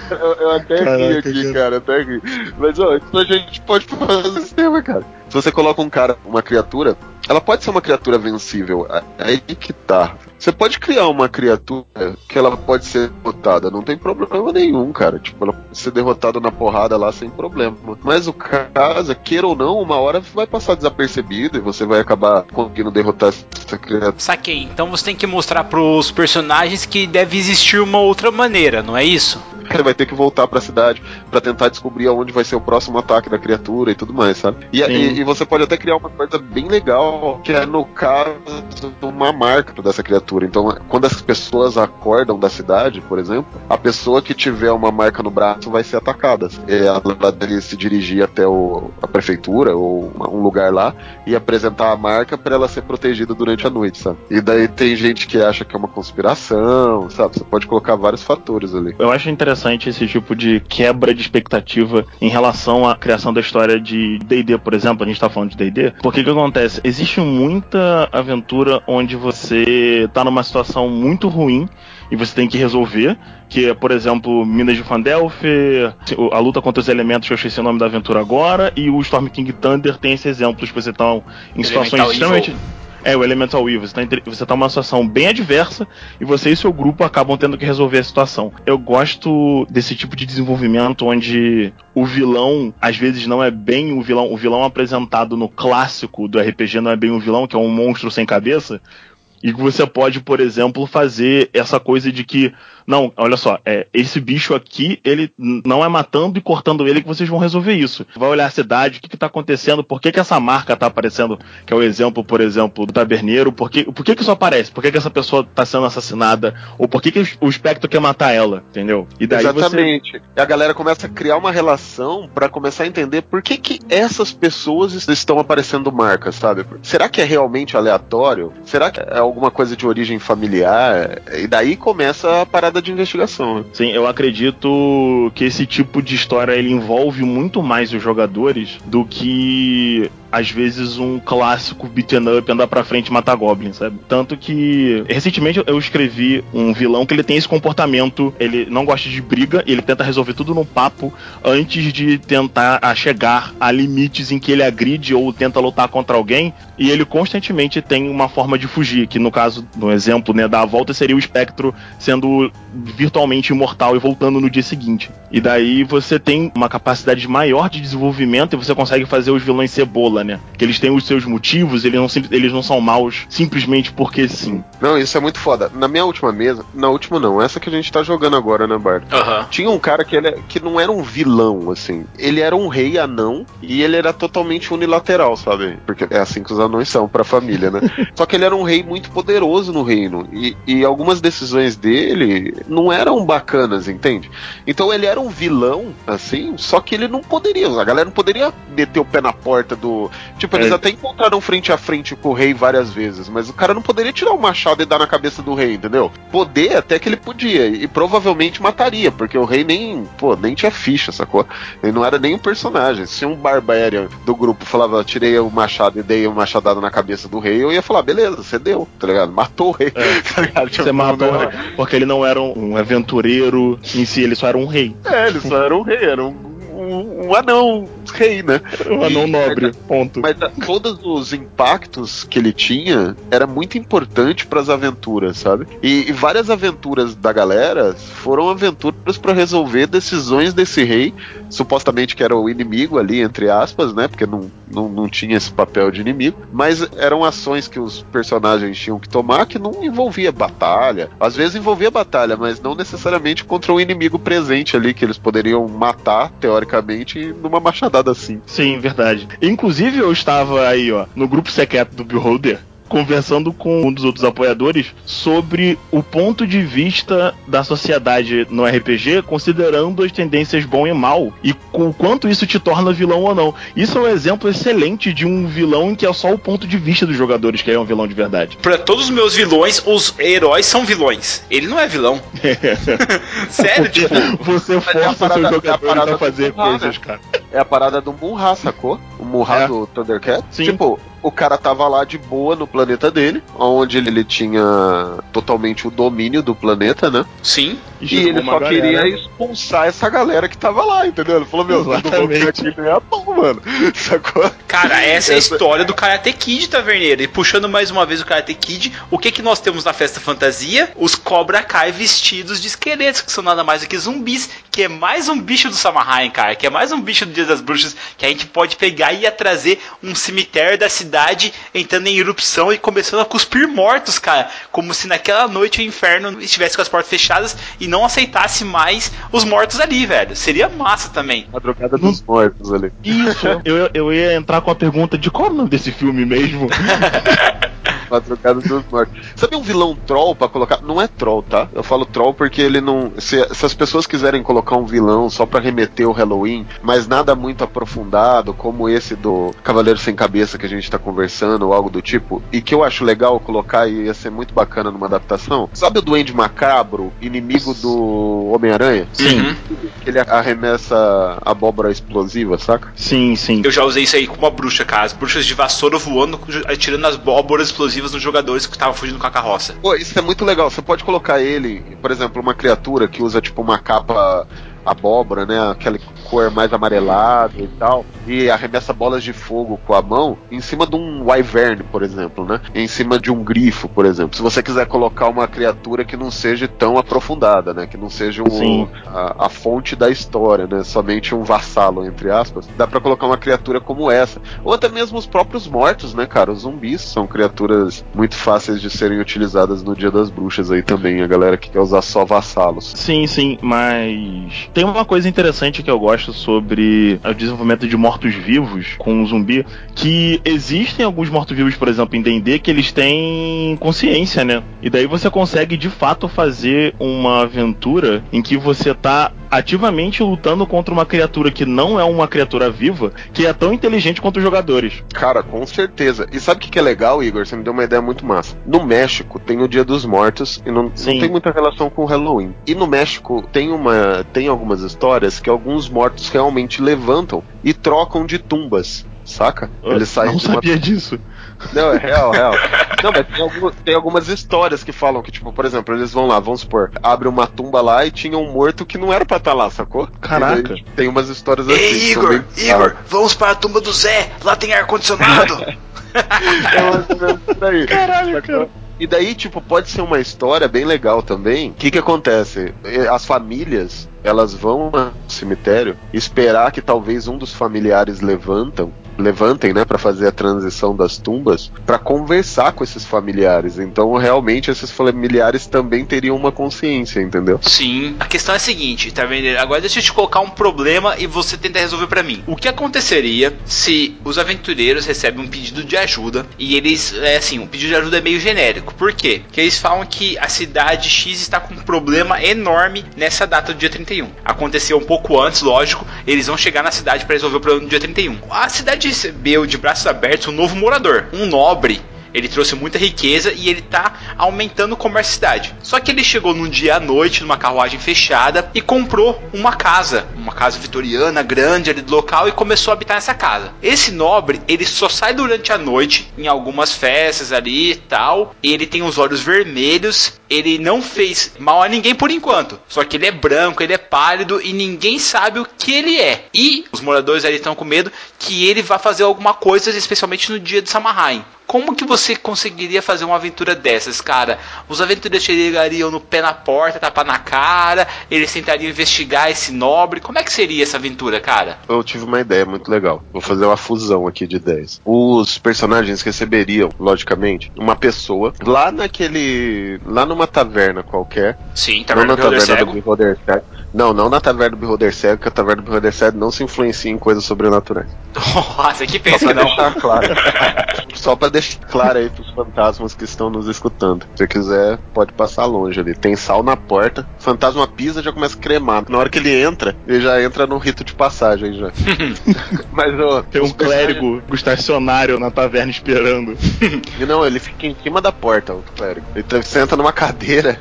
Speaker 3: Eu, eu até ri aqui,
Speaker 2: cara.
Speaker 3: até ri. Mas, ó, isso a gente pode fazer esse tema, cara. Se você coloca um cara, uma criatura, ela pode ser uma criatura vencível. É aí que tá. Você pode criar uma criatura que ela pode ser derrotada, não tem problema nenhum, cara. Tipo, ela pode ser derrotada na porrada lá sem problema. Mas o caso, queira ou não, uma hora vai passar desapercebido e você vai acabar conseguindo derrotar essa criatura.
Speaker 1: Saquei. Então você tem que mostrar pros personagens que deve existir uma outra maneira, não é isso?
Speaker 3: Ele vai ter que voltar pra cidade pra tentar descobrir aonde vai ser o próximo ataque da criatura e tudo mais, sabe? E, e- e você pode até criar uma coisa bem legal, que é no caso uma marca dessa criatura. Então, quando as pessoas acordam da cidade, por exemplo, a pessoa que tiver uma marca no braço vai ser atacada. Ela deve se dirigir até o- a prefeitura ou um lugar lá e apresentar a marca pra ela ser protegida durante a noite, sabe? E daí tem gente que acha que é uma conspiração, sabe? Você pode colocar vários fatores ali.
Speaker 2: Eu acho interessante esse tipo de quebra de expectativa em relação à criação da história de D&D, por exemplo, a gente tá falando de D&D, porque o que acontece? Existe muita aventura onde você tá numa situação muito ruim e você tem que resolver. Que é, por exemplo, Minas de Fandelfe, a luta contra os elementos, que eu esqueci o nome da aventura agora, e o Storm King Thunder tem esses exemplos que você tá em situações
Speaker 1: Elemental
Speaker 2: extremamente.
Speaker 1: Evil.
Speaker 2: É, o Elemental Evil. Você tá, você tá numa situação bem adversa e você e seu grupo acabam tendo que resolver a situação. Eu gosto desse tipo de desenvolvimento onde o vilão, às vezes, não é bem o vilão. O vilão apresentado no clássico do RPG não é bem o vilão, que é um monstro sem cabeça. E que você pode, por exemplo, fazer essa coisa de que, não, olha só, é, esse bicho aqui, ele não é matando e cortando ele que vocês vão resolver isso. Vai olhar a cidade, o que, que tá acontecendo, por que, que essa marca tá aparecendo, que é o exemplo, por exemplo, do taberneiro, por que, por que, que isso aparece? Por que, que essa pessoa tá sendo assassinada? Ou por que, que o espectro quer matar ela? Entendeu? E daí você.
Speaker 3: Exatamente. E a galera começa a criar uma relação pra começar a entender por que, que essas pessoas est- estão aparecendo marcas, sabe? Será que é realmente aleatório? Será que é alguma coisa de origem familiar? E daí começa a parada de investigação. né?
Speaker 2: Sim, eu acredito que esse tipo de história ele envolve muito mais os jogadores do que às vezes um clássico beat'em up andar pra frente e matar goblins, sabe? Tanto que recentemente eu escrevi um vilão que ele tem esse comportamento, ele não gosta de briga, ele tenta resolver tudo no papo antes de tentar a chegar a limites em que ele agride ou tenta lutar contra alguém, e ele constantemente tem uma forma de fugir, que no caso, no exemplo, né, da volta seria o espectro sendo virtualmente imortal e voltando no dia seguinte. E daí você tem uma capacidade maior de desenvolvimento e você consegue fazer os vilões cebola, né? Que eles têm os seus motivos, eles não, eles não são maus simplesmente porque sim.
Speaker 3: Não, isso é muito foda. Na minha última mesa, na última não, essa que a gente tá jogando agora, né, Bard?
Speaker 1: Aham.
Speaker 3: Tinha um cara que, ele, que não era um vilão, assim. Ele era um rei anão e ele era totalmente unilateral, sabe? Porque é assim que os anões são pra família, né? *laughs* Só que ele era um rei muito poderoso no reino. E, e algumas decisões dele não eram bacanas, entende? Então ele era um vilão, assim, só que ele não poderia. A galera não poderia meter o pé na porta do. Tipo, eles
Speaker 2: É.
Speaker 3: até encontraram frente a frente com o rei várias vezes, mas o cara não poderia tirar o machado e dar na cabeça do rei, entendeu? Poder até que ele podia, e provavelmente mataria, porque o rei nem, pô, nem tinha ficha, sacou? Ele não era nem um personagem. Se um barbarian do grupo falava, tirei o machado e dei uma machadada na cabeça do rei, eu ia falar, beleza, você deu, tá ligado? Matou o rei, *laughs* tá ligado? Tipo,
Speaker 2: Você matou
Speaker 3: não,
Speaker 2: porque ele não era um um aventureiro em si, ele só era um rei.
Speaker 3: É, ele só era um rei, era um, um, um anão rei, né?
Speaker 2: Um anão nobre, ponto.
Speaker 3: Mas a- todos os impactos que ele tinha era muito importante para as aventuras, sabe? E, e várias aventuras da galera foram aventuras para resolver decisões desse rei, supostamente que era o inimigo ali, entre aspas, né? Porque não, não, não tinha esse papel de inimigo, mas eram ações que os personagens tinham que tomar que não envolvia batalha. Às vezes envolvia batalha, mas não necessariamente contra um inimigo presente ali que eles poderiam matar, teoricamente, numa machadada assim.
Speaker 2: Sim, verdade. Inclusive, eu estava aí, ó, no grupo secreto do Beholder, conversando com um dos outros apoiadores sobre o ponto de vista da sociedade no RPG, considerando as tendências bom e mal, e com o quanto isso te torna vilão ou não. Isso é um exemplo excelente de um vilão em que é só o ponto de vista dos jogadores que é um vilão de verdade.
Speaker 1: Pra todos os meus vilões, os heróis são vilões. Ele não é vilão. *laughs* *laughs* Sério,
Speaker 2: Porque
Speaker 1: tipo.
Speaker 2: você
Speaker 3: é a
Speaker 2: força
Speaker 3: parada-
Speaker 2: seus
Speaker 3: é a
Speaker 2: jogadores
Speaker 3: parada
Speaker 2: a fazer coisas,
Speaker 3: né?
Speaker 2: cara.
Speaker 3: É a parada do Munra, sacou? O Munra
Speaker 2: É.
Speaker 3: do Thundercat.
Speaker 2: Sim.
Speaker 3: Tipo, o cara tava lá de boa no planeta dele, onde ele tinha totalmente o domínio do planeta, né?
Speaker 1: Sim.
Speaker 3: E,
Speaker 2: chamou
Speaker 3: ele só
Speaker 2: galera.
Speaker 3: queria expulsar essa galera que tava lá, entendeu? Ele falou, meu, não
Speaker 2: Exatamente.
Speaker 3: aqui ganhar pão, mano. *laughs* Sacou?
Speaker 1: Cara, essa é a história do Karate Kid, Taverneiro. E puxando mais uma vez o Karate Kid, o que que nós temos na festa fantasia? Os Cobra Kai vestidos de esqueletos, que são nada mais do que zumbis, que é mais um bicho do Samhain, cara, que é mais um bicho do Dia das Bruxas, que a gente pode pegar e ia trazer um cemitério da cidade entrando em erupção e começando a cuspir mortos, cara. Como se naquela noite o inferno estivesse com as portas fechadas e não aceitasse mais os mortos ali, velho. Seria massa também.
Speaker 3: Madrugada dos mortos ali.
Speaker 2: Isso, eu, eu ia entrar com a pergunta de qual é o nome desse filme mesmo? *laughs*
Speaker 3: Madrugada dos mortos. Sabe um vilão troll pra colocar? Não é troll, tá? Eu falo troll porque ele não. Se, se as pessoas quiserem colocar um vilão só pra remeter o Halloween, mas nada muito aprofundado, como esse do Cavaleiro Sem Cabeça que a gente tá conversando, ou algo do tipo, e que eu acho legal colocar e ia ser muito bacana numa adaptação. Sabe o Duende Macabro, inimigo do Homem-Aranha?
Speaker 1: Sim.
Speaker 3: Que ele arremessa abóbora explosiva, saca?
Speaker 2: Sim, sim.
Speaker 1: Eu já usei isso aí com uma bruxa, cara. As bruxas de vassoura voando, atirando as abóboras explosivas explosivas nos jogadores que estavam fugindo com a carroça.
Speaker 3: Pô, isso é muito legal. Você pode colocar ele, por exemplo, uma criatura que usa tipo uma capa abóbora, né? Aquela cor mais amarelada e tal, e arremessa bolas de fogo com a mão em cima de um wyvern, por exemplo, né? Em cima de um grifo, por exemplo. Se você quiser colocar uma criatura que não seja tão aprofundada, né? Que não seja um, a, a, fonte da história, né? Somente um vassalo, entre aspas. Dá para colocar uma criatura como essa. Ou até mesmo os próprios mortos, né, cara? Os zumbis são criaturas muito fáceis de serem utilizadas no Dia das Bruxas aí também. A galera que quer usar só vassalos.
Speaker 2: Sim, sim, mas tem uma coisa interessante que eu gosto sobre o desenvolvimento de mortos-vivos com um zumbi, que existem alguns mortos-vivos, por exemplo, em D&D, que eles têm consciência, né? E daí você consegue, de fato, fazer uma aventura em que você tá ativamente lutando contra uma criatura que não é uma criatura viva, que é tão inteligente quanto os jogadores.
Speaker 3: Cara, com certeza. E sabe o que é legal, Igor? Você me deu uma ideia muito massa. No México tem o Dia dos Mortos e não, não tem muita relação com o Halloween. E no México tem uma tem algumas histórias que alguns mortos realmente levantam e trocam de tumbas saca?
Speaker 2: Eles saem não sabia uma... disso.
Speaker 3: Não, é real, real. Não, mas tem, algum, tem, algumas histórias que falam que, tipo, por exemplo, eles vão lá, vamos supor, abre uma tumba lá e tinha um morto que não era pra estar tá lá, sacou?
Speaker 2: Caraca.
Speaker 3: Aí, tem umas histórias assim.
Speaker 1: Ei, Igor, Igor, vamos para a tumba do Zé, lá tem ar-condicionado. *laughs*
Speaker 3: é Caralho, cara. E daí, tipo, pode ser uma história bem legal também. O que que acontece? As famílias, elas vão ao cemitério esperar que talvez um dos familiares levantam levantem, né, para fazer a transição das tumbas, para conversar com esses familiares. Então, realmente, esses familiares também teriam uma consciência, entendeu?
Speaker 1: Sim. A questão é a seguinte, tá vendo? Agora deixa eu te colocar um problema e você tenta resolver para mim. O que aconteceria se os aventureiros recebem um pedido de ajuda e eles, é assim, um pedido de ajuda é meio genérico. Por quê? Porque eles falam que a cidade X está com um problema enorme nessa data do dia 31. Aconteceu um pouco antes, lógico, eles vão chegar na cidade para resolver o problema no dia 31. A cidade recebeu de braços abertos um novo morador, um nobre ele trouxe muita riqueza e ele tá aumentando o comércio da cidade. Só que ele chegou num dia à noite, numa carruagem fechada, e comprou uma casa, uma casa vitoriana grande ali do local, e começou a habitar nessa casa. Esse nobre, ele só sai durante a noite, em algumas festas ali e tal. Ele tem os olhos vermelhos, ele não fez mal a ninguém por enquanto. Só que ele é branco, ele é pálido e ninguém sabe o que ele é. E os moradores ali estão com medo que ele vá fazer alguma coisa, especialmente no dia de Samhain. Como que você conseguiria fazer uma aventura dessas, cara? Os aventureiros chegariam no pé na porta, tapa na cara, eles tentariam investigar esse nobre. Como é que seria essa aventura, cara?
Speaker 3: Eu tive uma ideia muito legal. Vou fazer uma fusão aqui de ideias. Os personagens receberiam, logicamente, uma pessoa lá naquele. lá numa taverna qualquer.
Speaker 1: Sim, taverna na taverna do
Speaker 3: Cego. Não, não na taverna do Beholder Cego, que a taverna do Beholder Cego não se influencia em coisas sobrenaturais.
Speaker 1: Nossa, que pensa, Só
Speaker 3: pra não. deixar claro. *laughs* Só pra deixar claro aí pros fantasmas que estão nos escutando. Se você quiser, pode passar longe ali. Tem sal na porta, fantasma pisa já começa a cremar. Na hora que ele entra, ele já entra no rito de passagem já. *laughs*
Speaker 2: Mas ó, tem um clérigo estacionário na taverna esperando.
Speaker 3: não, ele fica em cima da porta, o clérigo. Ele senta numa cadeira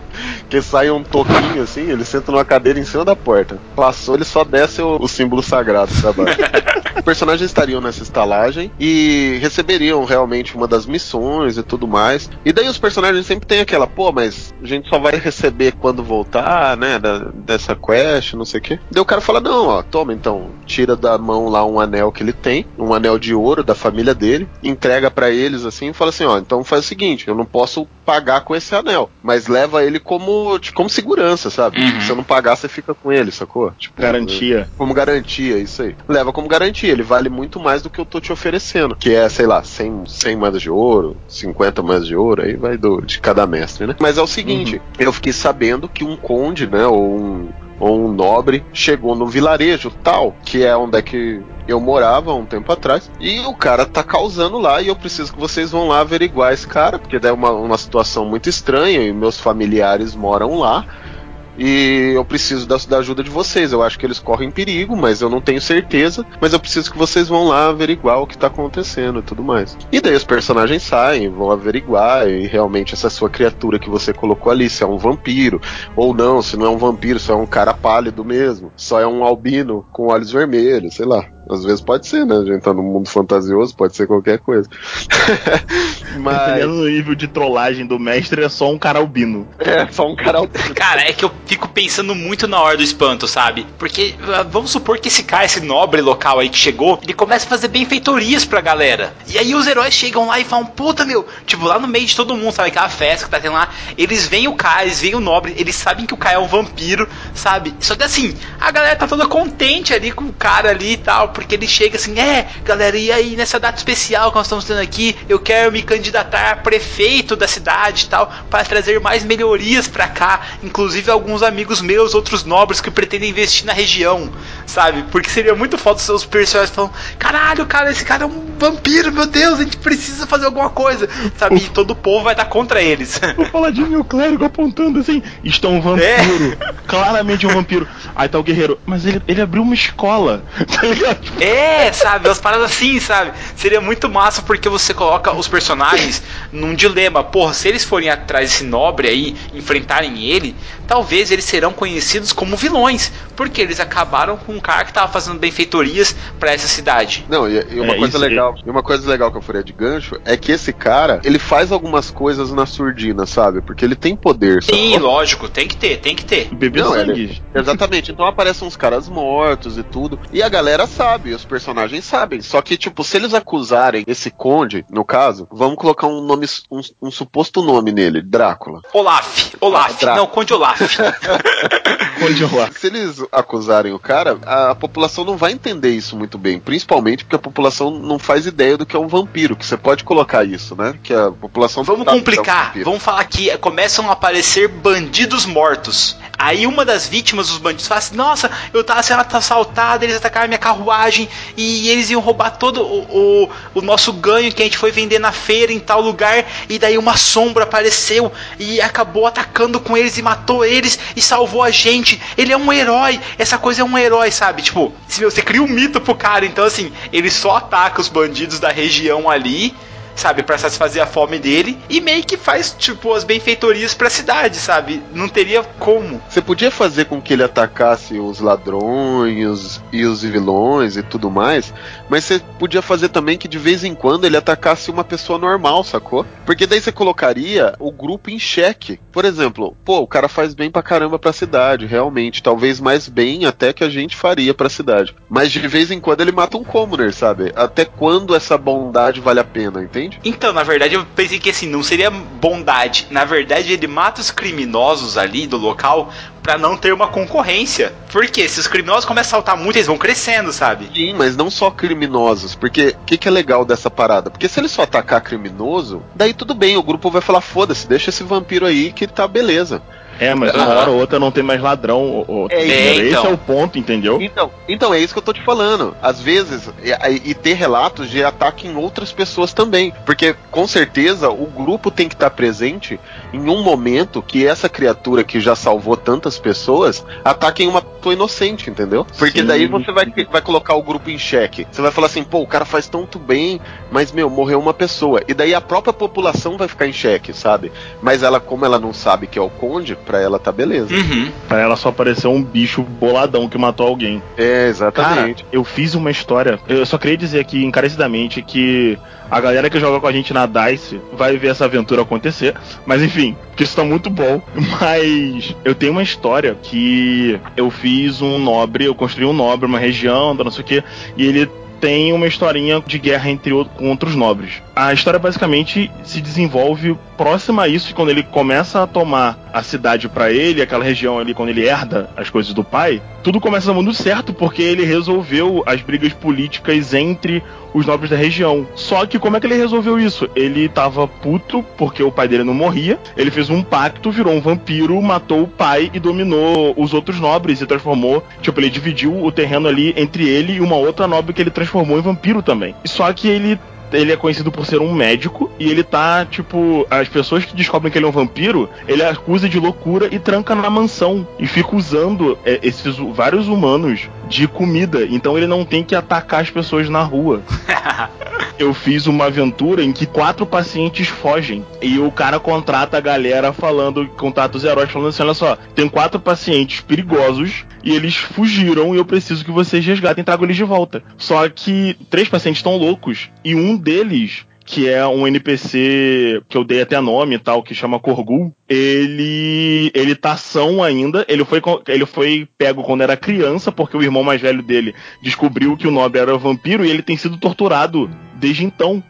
Speaker 3: que sai um toquinho assim, ele senta numa cadeira em cima da porta. Passou, ele só desce o, o símbolo sagrado pra baixo. *laughs* Os personagens estariam nessa estalagem e receberiam realmente uma das missões e tudo mais. E daí os personagens sempre tem aquela, pô, mas a gente só vai receber quando voltar, né? Da, dessa quest, não sei o quê. Daí o cara fala, não, ó, toma então, tira da mão lá um anel que ele tem, um anel de ouro da família dele, entrega para eles assim e fala assim, ó, então faz o seguinte, eu não posso pagar com esse anel, mas leva ele como, tipo, como segurança, sabe? Uhum. Se eu não pagar, você fica com ele, sacou?
Speaker 2: Tipo, garantia.
Speaker 3: Como garantia, isso aí. Leva como garantia, ele vale muito mais do que eu tô te oferecendo, que é, sei lá, 100, 100 moedas de ouro, 50 moedas de ouro, aí vai do, de cada mestre, né? Mas é o seguinte, uhum. eu fiquei sabendo que um conde, né, ou um ou um nobre chegou no vilarejo tal, que é onde é que eu morava um tempo atrás, e o cara tá causando lá, e eu preciso que vocês vão lá averiguar esse cara, porque é uma, uma situação muito estranha, e meus familiares moram lá, e eu preciso da, da, ajuda de vocês. Eu acho que eles correm perigo, mas eu não tenho certeza. Mas eu preciso que vocês vão lá averiguar o que tá acontecendo e tudo mais. E daí os personagens saem, vão averiguar e realmente essa sua criatura que você colocou ali, se é um vampiro ou não, se não é um vampiro, se é um cara pálido mesmo, só é um albino com olhos vermelhos, sei lá. Às vezes pode ser, né? A gente tá num mundo fantasioso, pode ser qualquer coisa. *laughs* Mas.
Speaker 2: Do nível de trollagem do mestre, é só um cara albino.
Speaker 3: É, só um cara *laughs* albino.
Speaker 1: Cara, é que eu fico pensando muito na hora do espanto, sabe? Porque ah, vamos supor que esse cara, esse nobre local aí que chegou, ele começa a fazer benfeitorias pra galera. E aí os heróis chegam lá e falam, puta meu, tipo, lá no meio de todo mundo, sabe? Aquela festa que tá tendo lá, eles veem o cara, eles veem o nobre, eles sabem que o cara é um vampiro, sabe? Só que assim, a galera tá toda contente ali com o cara ali e tal, porque ele chega assim, é, galera, e aí nessa data especial que nós estamos tendo aqui, eu quero me candidatar a prefeito da cidade e tal, para trazer mais melhorias pra cá, inclusive alguns amigos meus, outros nobres que pretendem investir na região, sabe? Porque seria muito foda os seus personagens falando, caralho, cara, esse cara é um vampiro, meu Deus, a gente precisa fazer alguma coisa, sabe? E todo o povo vai estar contra eles. *laughs*
Speaker 2: O paladino e o clérigo apontando assim, é um vampiro. Claramente um vampiro. Aí tá o guerreiro, mas ele, ele abriu uma escola, *laughs* tá ligado?
Speaker 1: É, sabe? Umas paradas assim, sabe? Seria muito massa porque você coloca os personagens num dilema. Porra, se eles forem atrás desse nobre aí, enfrentarem ele, talvez eles serão conhecidos como vilões. Porque eles acabaram com um cara que tava fazendo benfeitorias pra essa cidade.
Speaker 3: Não, e, e uma
Speaker 2: É,
Speaker 3: coisa legal, e uma coisa legal que eu faria de gancho é que esse cara, ele faz algumas coisas na surdina, sabe? Porque ele tem poder, sabe?
Speaker 1: Sim, lógico, tem que ter, tem que ter.
Speaker 2: Bebê
Speaker 3: Não,
Speaker 2: sangue.
Speaker 3: ele- exatamente. Então aparecem uns caras mortos e tudo. E a galera sabe, os personagens sabem. Só que, tipo, se eles acusarem esse conde, no caso, vamos colocar um nome, um, um suposto nome nele, Drácula.
Speaker 1: Olaf, Olaf,
Speaker 3: Dra-
Speaker 1: não, Conde Olaf.
Speaker 2: Onde eu lá?
Speaker 3: Se eles acusarem o cara, a população não vai entender isso muito bem. Principalmente porque a população não faz ideia do que é um vampiro. Que você pode colocar isso, né? Que a população
Speaker 1: Vamos
Speaker 3: que é um
Speaker 1: complicar, vamos falar que começam a aparecer bandidos mortos. Aí uma das vítimas dos bandidos fala assim: Nossa, eu tava sendo assaltado, eles atacaram minha carruagem e eles iam roubar todo o, o, o nosso ganho que a gente foi vender na feira em tal lugar. E daí uma sombra apareceu e acabou atacando com eles e matou eles e salvou a gente. Ele é um herói, essa coisa é um herói, sabe? Tipo, você cria um mito pro cara, então assim, ele só ataca os bandidos da região ali sabe, Pra satisfazer a fome dele e meio que faz tipo as benfeitorias pra cidade, sabe? Não teria como.
Speaker 3: Você podia fazer com que ele atacasse os ladrões e os vilões e tudo mais, mas você podia fazer também que de vez em quando ele atacasse uma pessoa normal, sacou? Porque daí você colocaria o grupo em xeque. Por exemplo, pô, o cara faz bem pra caramba pra cidade, realmente, talvez mais bem até que a gente faria pra cidade. Mas de vez em quando ele mata um commoner, sabe? Até quando essa bondade vale a pena, entende?
Speaker 1: Então, na verdade, eu pensei que assim, não seria bondade. Na verdade, ele mata os criminosos ali do local pra não ter uma concorrência. Porque se os criminosos começam a saltar muito, eles vão crescendo, sabe?
Speaker 3: Sim, mas não só criminosos. Porque o que, que é legal dessa parada? Porque se ele só atacar criminoso, daí tudo bem, o grupo vai falar: foda-se, deixa esse vampiro aí que tá beleza.
Speaker 2: É, mas uma hora ou outra não tem mais ladrão. Ou, ou-
Speaker 3: É,
Speaker 2: Esse
Speaker 1: então.
Speaker 2: é o ponto, entendeu?
Speaker 3: Então, então é isso que eu tô te falando. Às vezes, e, e ter relatos de ataque em outras pessoas também. Porque, com certeza, o grupo tem que estar presente em um momento que essa criatura que já salvou tantas pessoas ataque em uma pessoa inocente, entendeu? Porque
Speaker 2: Sim.
Speaker 3: daí você vai, vai colocar o grupo em xeque. Você vai falar assim, pô, o cara faz tanto bem, mas, meu, morreu uma pessoa. E daí a própria população vai ficar em xeque, sabe? Mas ela, como ela não sabe que é o conde, pra ela tá beleza.
Speaker 1: Uhum.
Speaker 2: Pra ela só apareceu um bicho boladão que matou alguém.
Speaker 3: É,
Speaker 2: Cara,
Speaker 3: exatamente.
Speaker 2: eu fiz uma história. Eu só queria dizer aqui encarecidamente que a galera que joga com a gente na DICE vai ver essa aventura acontecer. Mas enfim, que isso tá muito bom. *laughs* Mas eu tenho uma história que eu fiz um nobre, eu construí um nobre, uma região, não sei o que, e ele tem uma historinha de guerra entre outros nobres. A história basicamente se desenvolve próxima a isso, quando ele começa a tomar a cidade pra ele, aquela região ali, quando ele herda as coisas do pai, tudo começa dando certo porque ele resolveu as brigas políticas entre os nobres da região. Só que como é que ele resolveu isso? Ele tava puto porque o pai dele não morria, ele fez um pacto, virou um vampiro, matou o pai e dominou os outros nobres e transformou, tipo, ele dividiu o terreno ali entre ele e uma outra nobre que ele transformou em vampiro também. Só que ele ele é conhecido por ser um médico e ele tá, tipo, as pessoas que descobrem que ele é um vampiro, ele acusa de loucura e tranca na mansão e fica usando é, esses vários humanos de comida, então ele não tem que atacar as pessoas na rua. *laughs* Eu fiz uma aventura em que quatro pacientes fogem e o cara contrata a galera falando, contrata os heróis falando assim: olha só, tem quatro pacientes perigosos e eles fugiram e eu preciso que vocês resgatem e tragam eles de volta. Só que três pacientes estão loucos e um deles que é um NPC que eu dei até nome e tal, que chama Korgul. Ele ele tá são ainda. Ele foi ele foi pego quando era criança porque o irmão mais velho dele descobriu que o Nobre era vampiro e ele tem sido torturado desde então.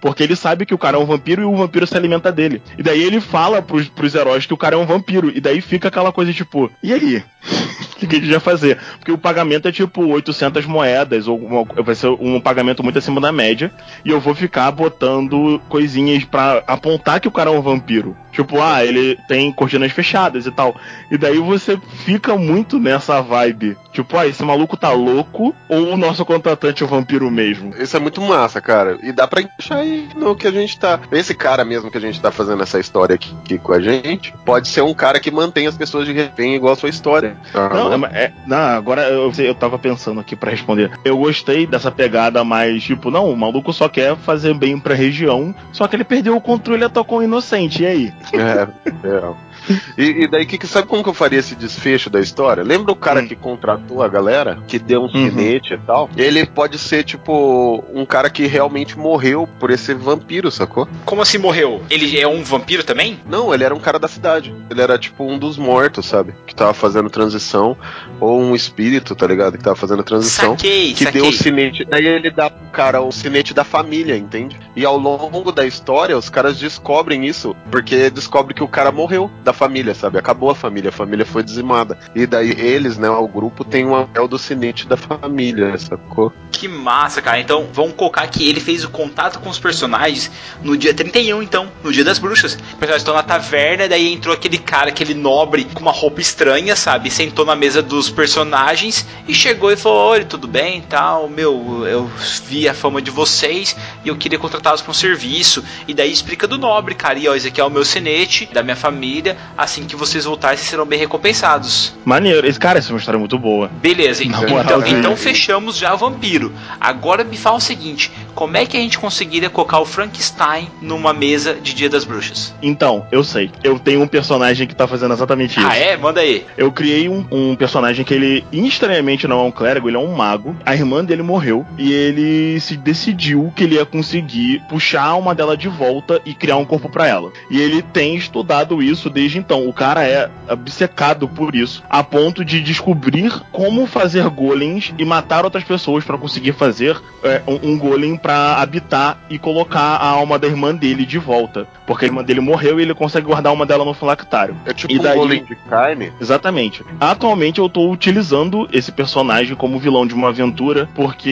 Speaker 2: Porque ele sabe que o cara é um vampiro e o vampiro se alimenta dele. E daí ele fala pros, pros heróis que o cara é um vampiro. E daí fica aquela coisa tipo, e aí? *laughs* O que, a gente vai fazer? Porque o pagamento é tipo 800 moedas, ou uma, vai ser um pagamento muito acima da média. E eu vou ficar botando coisinhas para apontar que o cara é um vampiro. Tipo, ah, ele tem cortinas fechadas e tal. E daí você fica muito nessa vibe. Tipo, ah, esse maluco tá louco ou o nosso contratante é o vampiro mesmo?
Speaker 3: Isso é muito massa, cara. E dá pra encaixar aí no que a gente tá. Esse cara mesmo que a gente tá fazendo essa história aqui, aqui com a gente, pode ser um cara que mantém as pessoas de refém igual a sua história.
Speaker 2: Não, é, não agora eu, eu tava pensando aqui para responder. Eu gostei dessa pegada mais, tipo, não, o maluco só quer fazer bem pra região, só que ele perdeu o controle e atacou um inocente. E aí?
Speaker 3: É, é. E, e, daí, que, que, sabe como que eu faria esse desfecho da história? Lembra o cara hum. que contratou a galera, que deu um uhum. e tal? Ele pode ser, tipo, um cara que realmente morreu por esse vampiro, sacou?
Speaker 1: Como assim morreu? Ele é um vampiro também?
Speaker 3: Não, ele era um cara da cidade. Ele era, tipo, um dos mortos, sabe? Que tava fazendo transição. Ou um espírito, tá ligado? Que tava fazendo transição.
Speaker 1: Saquei,
Speaker 3: que
Speaker 1: saquei.
Speaker 3: deu o sinete. Daí ele dá pro cara o sinete da família, entende? E ao longo da história, os caras descobrem isso. Porque descobre que o cara morreu da família, sabe? Acabou a família, a família foi dizimada. E daí eles, né, o grupo tem um anel do sinete da família, sacou?
Speaker 1: Que massa, cara. Então, vamos colocar que ele fez o contato com os personagens no dia 31, então, no dia das bruxas. Os personagens estão na taverna, daí entrou aquele cara, aquele nobre com uma roupa estranha, sabe? Sentou na mesa dos personagens e chegou e falou: Oi, tudo bem tal? Meu, eu vi a fama de vocês e eu queria contratá-los para um serviço. E daí explica do nobre, cara. E ó, esse aqui é o meu sinete da minha família assim que vocês voltarem, vocês serão bem recompensados.
Speaker 2: Maneiro. Esse, cara, essa é uma história muito boa.
Speaker 1: Beleza, então, então, então fechamos já o vampiro. Agora me fala o seguinte: como é que a gente conseguiria colocar o Frankenstein numa mesa de Dia das Bruxas?
Speaker 2: Então, eu sei. Eu tenho um personagem que tá fazendo exatamente isso.
Speaker 1: Ah, é? Manda aí.
Speaker 2: Eu criei um, um personagem que ele, estranhamente, não é um clérigo, ele é um mago. A irmã dele morreu e ele se decidiu que ele ia conseguir puxar a alma dela de volta e criar um corpo para ela. E ele tem estudado isso desde então. O cara é obcecado por isso, a ponto de descobrir como fazer golems e matar outras pessoas para conseguir fazer é, um, um golem para habitar e colocar a alma da irmã dele de volta. Porque a irmã dele morreu e ele consegue guardar uma dela no filactário.
Speaker 3: É tipo e daí, um golem de carne?
Speaker 2: Exatamente. Atualmente eu tô utilizando esse personagem como vilão de uma aventura porque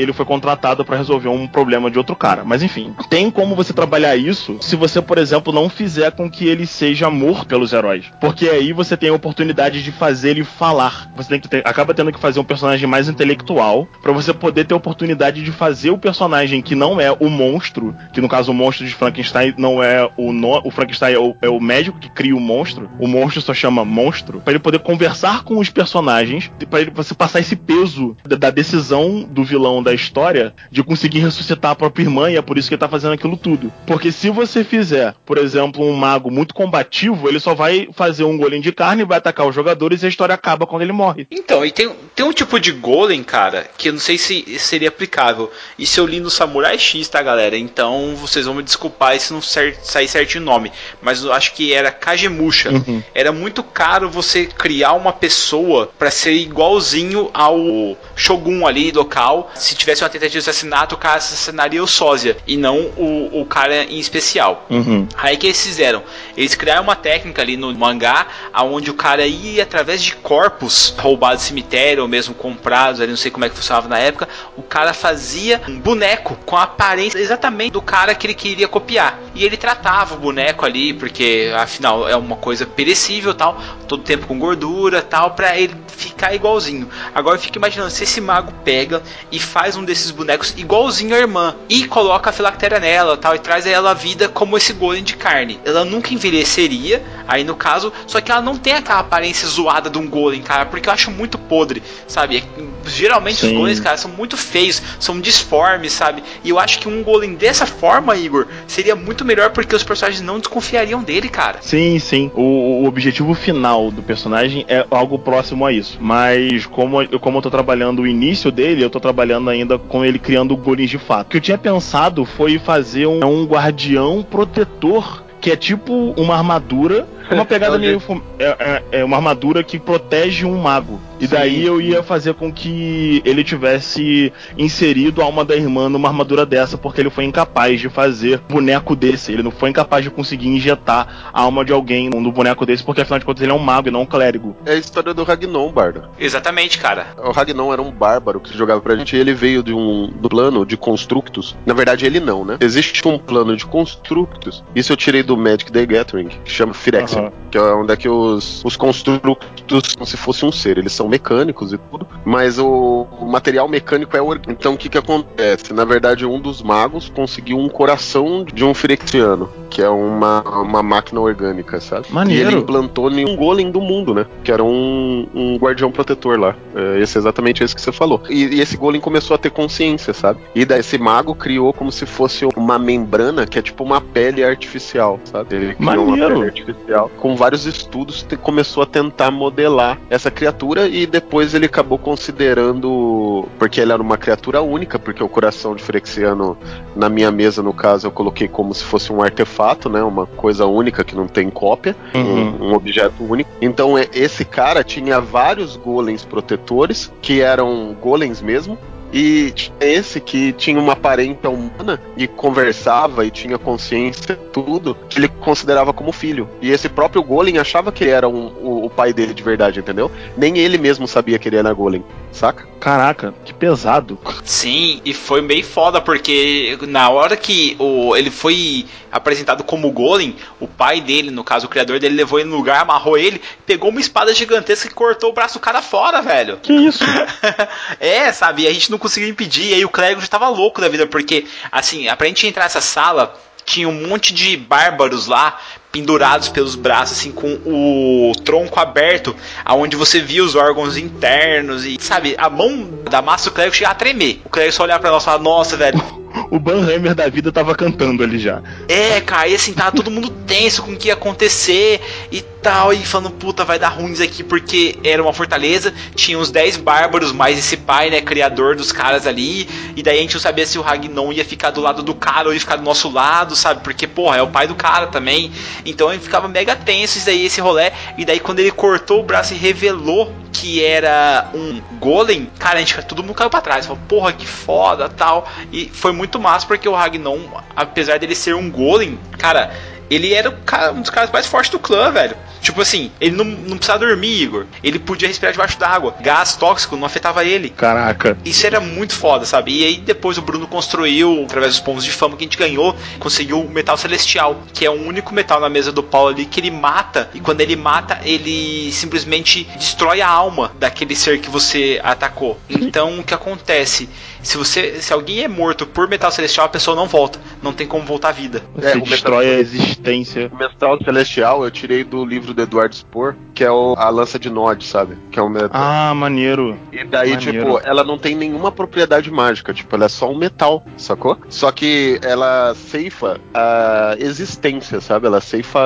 Speaker 2: ele foi contratado para resolver um problema de outro cara. Mas enfim, tem como você trabalhar isso se você, por exemplo, não fizer com que ele seja morto pelos heróis. Porque aí você tem a oportunidade de fazer ele falar. Você tem que ter, acaba tendo que fazer um personagem mais intelectual para você poder ter a oportunidade de fazer o personagem que não é o monstro, que no caso o monstro de Frankenstein não é o no, o Frankenstein é o, é o médico que cria o monstro. O monstro só chama monstro para ele poder conversar com os personagens, para você passar esse peso da, da decisão do vilão da história de conseguir ressuscitar a própria irmã e é por isso que ele tá fazendo aquilo tudo. Porque se você fizer, por exemplo, um mago muito combativo, ele só vai fazer um golem de carne, vai atacar os jogadores e a história acaba quando ele morre.
Speaker 1: Então, e tem, tem um tipo de golem, cara, que eu não sei se seria aplicável. Isso eu li no Samurai X, tá, galera? Então vocês vão me desculpar se não cer sair certinho o nome. Mas eu acho que era Kagemusha. Uhum. Era muito caro você criar uma pessoa para ser igualzinho ao Shogun ali local. Se tivesse uma tentativa de assassinato, o cara assassinaria o sósia e não o, o cara em especial.
Speaker 2: Uhum.
Speaker 1: Aí que eles fizeram? Eles criaram uma técnica ali no mangá, aonde o cara ia através de corpos roubados do cemitério ou mesmo comprados, ali não sei como é que funcionava na época, o cara fazia um boneco com a aparência exatamente do cara que ele queria copiar. E ele tratava o boneco ali, porque afinal é uma coisa perecível, tal, todo tempo com gordura, tal, para ele ficar igualzinho. Agora fica imaginando se esse mago pega e faz um desses bonecos igualzinho à irmã e coloca a filactéria nela, tal, e traz ela à vida como esse golem de carne. Ela nunca envelheceria aí no caso, só que ela não tem aquela aparência zoada de um golem, cara, porque eu acho muito podre, sabe? Geralmente
Speaker 2: Sim.
Speaker 1: os golems, cara, são muito feios, são disformes, sabe? E eu acho que um golem dessa forma, Igor, seria muito melhor porque os personagens não desconfiariam dele, cara.
Speaker 2: Sim, sim. O, o objetivo final do personagem é algo próximo a isso. Mas como eu, como eu tô trabalhando o início dele, eu tô trabalhando ainda com ele criando golems de fato. O que eu tinha pensado foi fazer um, um guardião protetor que é tipo uma armadura, uma pegada
Speaker 3: É
Speaker 2: meio. fum- É, é- é uma armadura que protege um mago. E
Speaker 3: Sim,
Speaker 2: daí eu
Speaker 3: sim.
Speaker 2: ia fazer com que ele tivesse inserido a alma da irmã numa armadura dessa, porque ele foi incapaz de fazer boneco desse. Ele não foi incapaz de conseguir injetar a alma de alguém no boneco desse, porque afinal de contas ele é um mago e não um clérigo.
Speaker 3: É a história do Ragnon, Bardo.
Speaker 1: Exatamente, cara.
Speaker 3: O Ragnon era um bárbaro que jogava pra gente e ele veio de um do plano de constructos. Na verdade, ele não, né? Existe um plano de constructos. Isso eu tirei do Magic the Gathering, que chama
Speaker 2: Aham.
Speaker 3: que é onde é que os, os constructos como se fosse um ser. Eles são mecânicos e tudo, mas o, o material mecânico é orgânico. Então o que que acontece? Na verdade, um dos magos conseguiu um coração de um Phyrexiano, que é uma, uma máquina orgânica, sabe?
Speaker 2: Maneiro.
Speaker 3: E ele implantou em um golem do mundo, né? Que era um, um guardião protetor lá. É, esse é exatamente esse que você falou. E, e esse golem começou a ter consciência, sabe? E daí esse mago criou como se fosse uma membrana que é tipo uma pele artificial, sabe? Ele criou
Speaker 2: Maneiro.
Speaker 3: uma pele artificial. Com vários estudos, começou a tentar modelar essa criatura e depois ele acabou considerando. Porque ele era uma criatura única, porque o coração de Frexiano, na minha mesa, no caso, eu coloquei como se fosse um artefato, né? Uma coisa única que não tem cópia
Speaker 2: Uhum.
Speaker 3: um, um objeto único. Então é, esse cara tinha vários golems protetores, que eram golems mesmo. E tinha esse que tinha uma aparência humana e conversava e tinha consciência, tudo, que ele considerava como filho. E esse próprio Golem achava que ele era um- o, o pai dele de verdade, entendeu? Nem ele mesmo sabia que ele era Golem, saca?
Speaker 2: Caraca, que pesado.
Speaker 1: Sim, e foi meio foda, porque na hora que o, ele foi apresentado como Golem, o pai dele, no caso o criador dele, levou ele no lugar, amarrou ele, pegou uma espada gigantesca e cortou o braço do cara fora, velho.
Speaker 2: Que isso? *laughs*
Speaker 1: é, sabe? E a gente não conseguiu impedir. E aí o clérigo já tava louco da vida, porque, assim, pra gente entrar nessa sala, tinha um monte de bárbaros lá, pendurados pelos braços, assim, com o tronco aberto, aonde você via os órgãos internos e, sabe, a mão da massa do clérigo chegava a tremer. O clérigo só olhava pra nós e falava, nossa, velho,
Speaker 2: o Banhammer da vida tava cantando ali já.
Speaker 1: é, cara, e assim, tava todo mundo tenso com o que ia acontecer e tal, e falando, puta, vai dar ruim isso aqui, porque era uma fortaleza, tinha uns 10 bárbaros, mais esse pai, né, criador dos caras ali, e daí a gente não sabia se o Ragnon ia ficar do lado do cara ou ia ficar do nosso lado, sabe, porque, porra, é o pai do cara também, então ele ficava mega tenso isso daí, esse rolê, e daí quando ele cortou o braço e revelou que era um golem, cara, a gente todo mundo caiu pra trás, falou, porra, que foda, tal, e foi muito massa porque o Ragnon, apesar dele ser um golem, cara, ele era cara- um dos caras mais fortes do clã, velho. Tipo assim, ele não, não precisava dormir, Igor. Ele podia respirar debaixo d'água. Gás tóxico não afetava ele.
Speaker 2: Caraca.
Speaker 1: Isso era muito foda, sabe? E aí depois o Bruno construiu, através dos pontos de fama que a gente ganhou, conseguiu o metal celestial, que é o único metal na mesa do Paulo ali que ele mata. E quando ele mata, ele simplesmente destrói a alma daquele ser que você atacou. Então o que acontece? Se você, se alguém é morto por metal celestial, a pessoa não volta. Não tem como voltar à vida.
Speaker 2: Você
Speaker 3: É, o
Speaker 2: destrói
Speaker 3: metal-
Speaker 2: a existência.
Speaker 3: O Metal Celestial eu tirei do livro do Eduardo Spohr, que é o- a lança de Nod, sabe? Que é um metal.
Speaker 2: Ah, maneiro.
Speaker 3: E daí,
Speaker 2: Maneiro.
Speaker 3: tipo, ela não tem nenhuma propriedade mágica, tipo, ela é só um metal, sacou? Só que ela ceifa a existência, sabe? Ela ceifa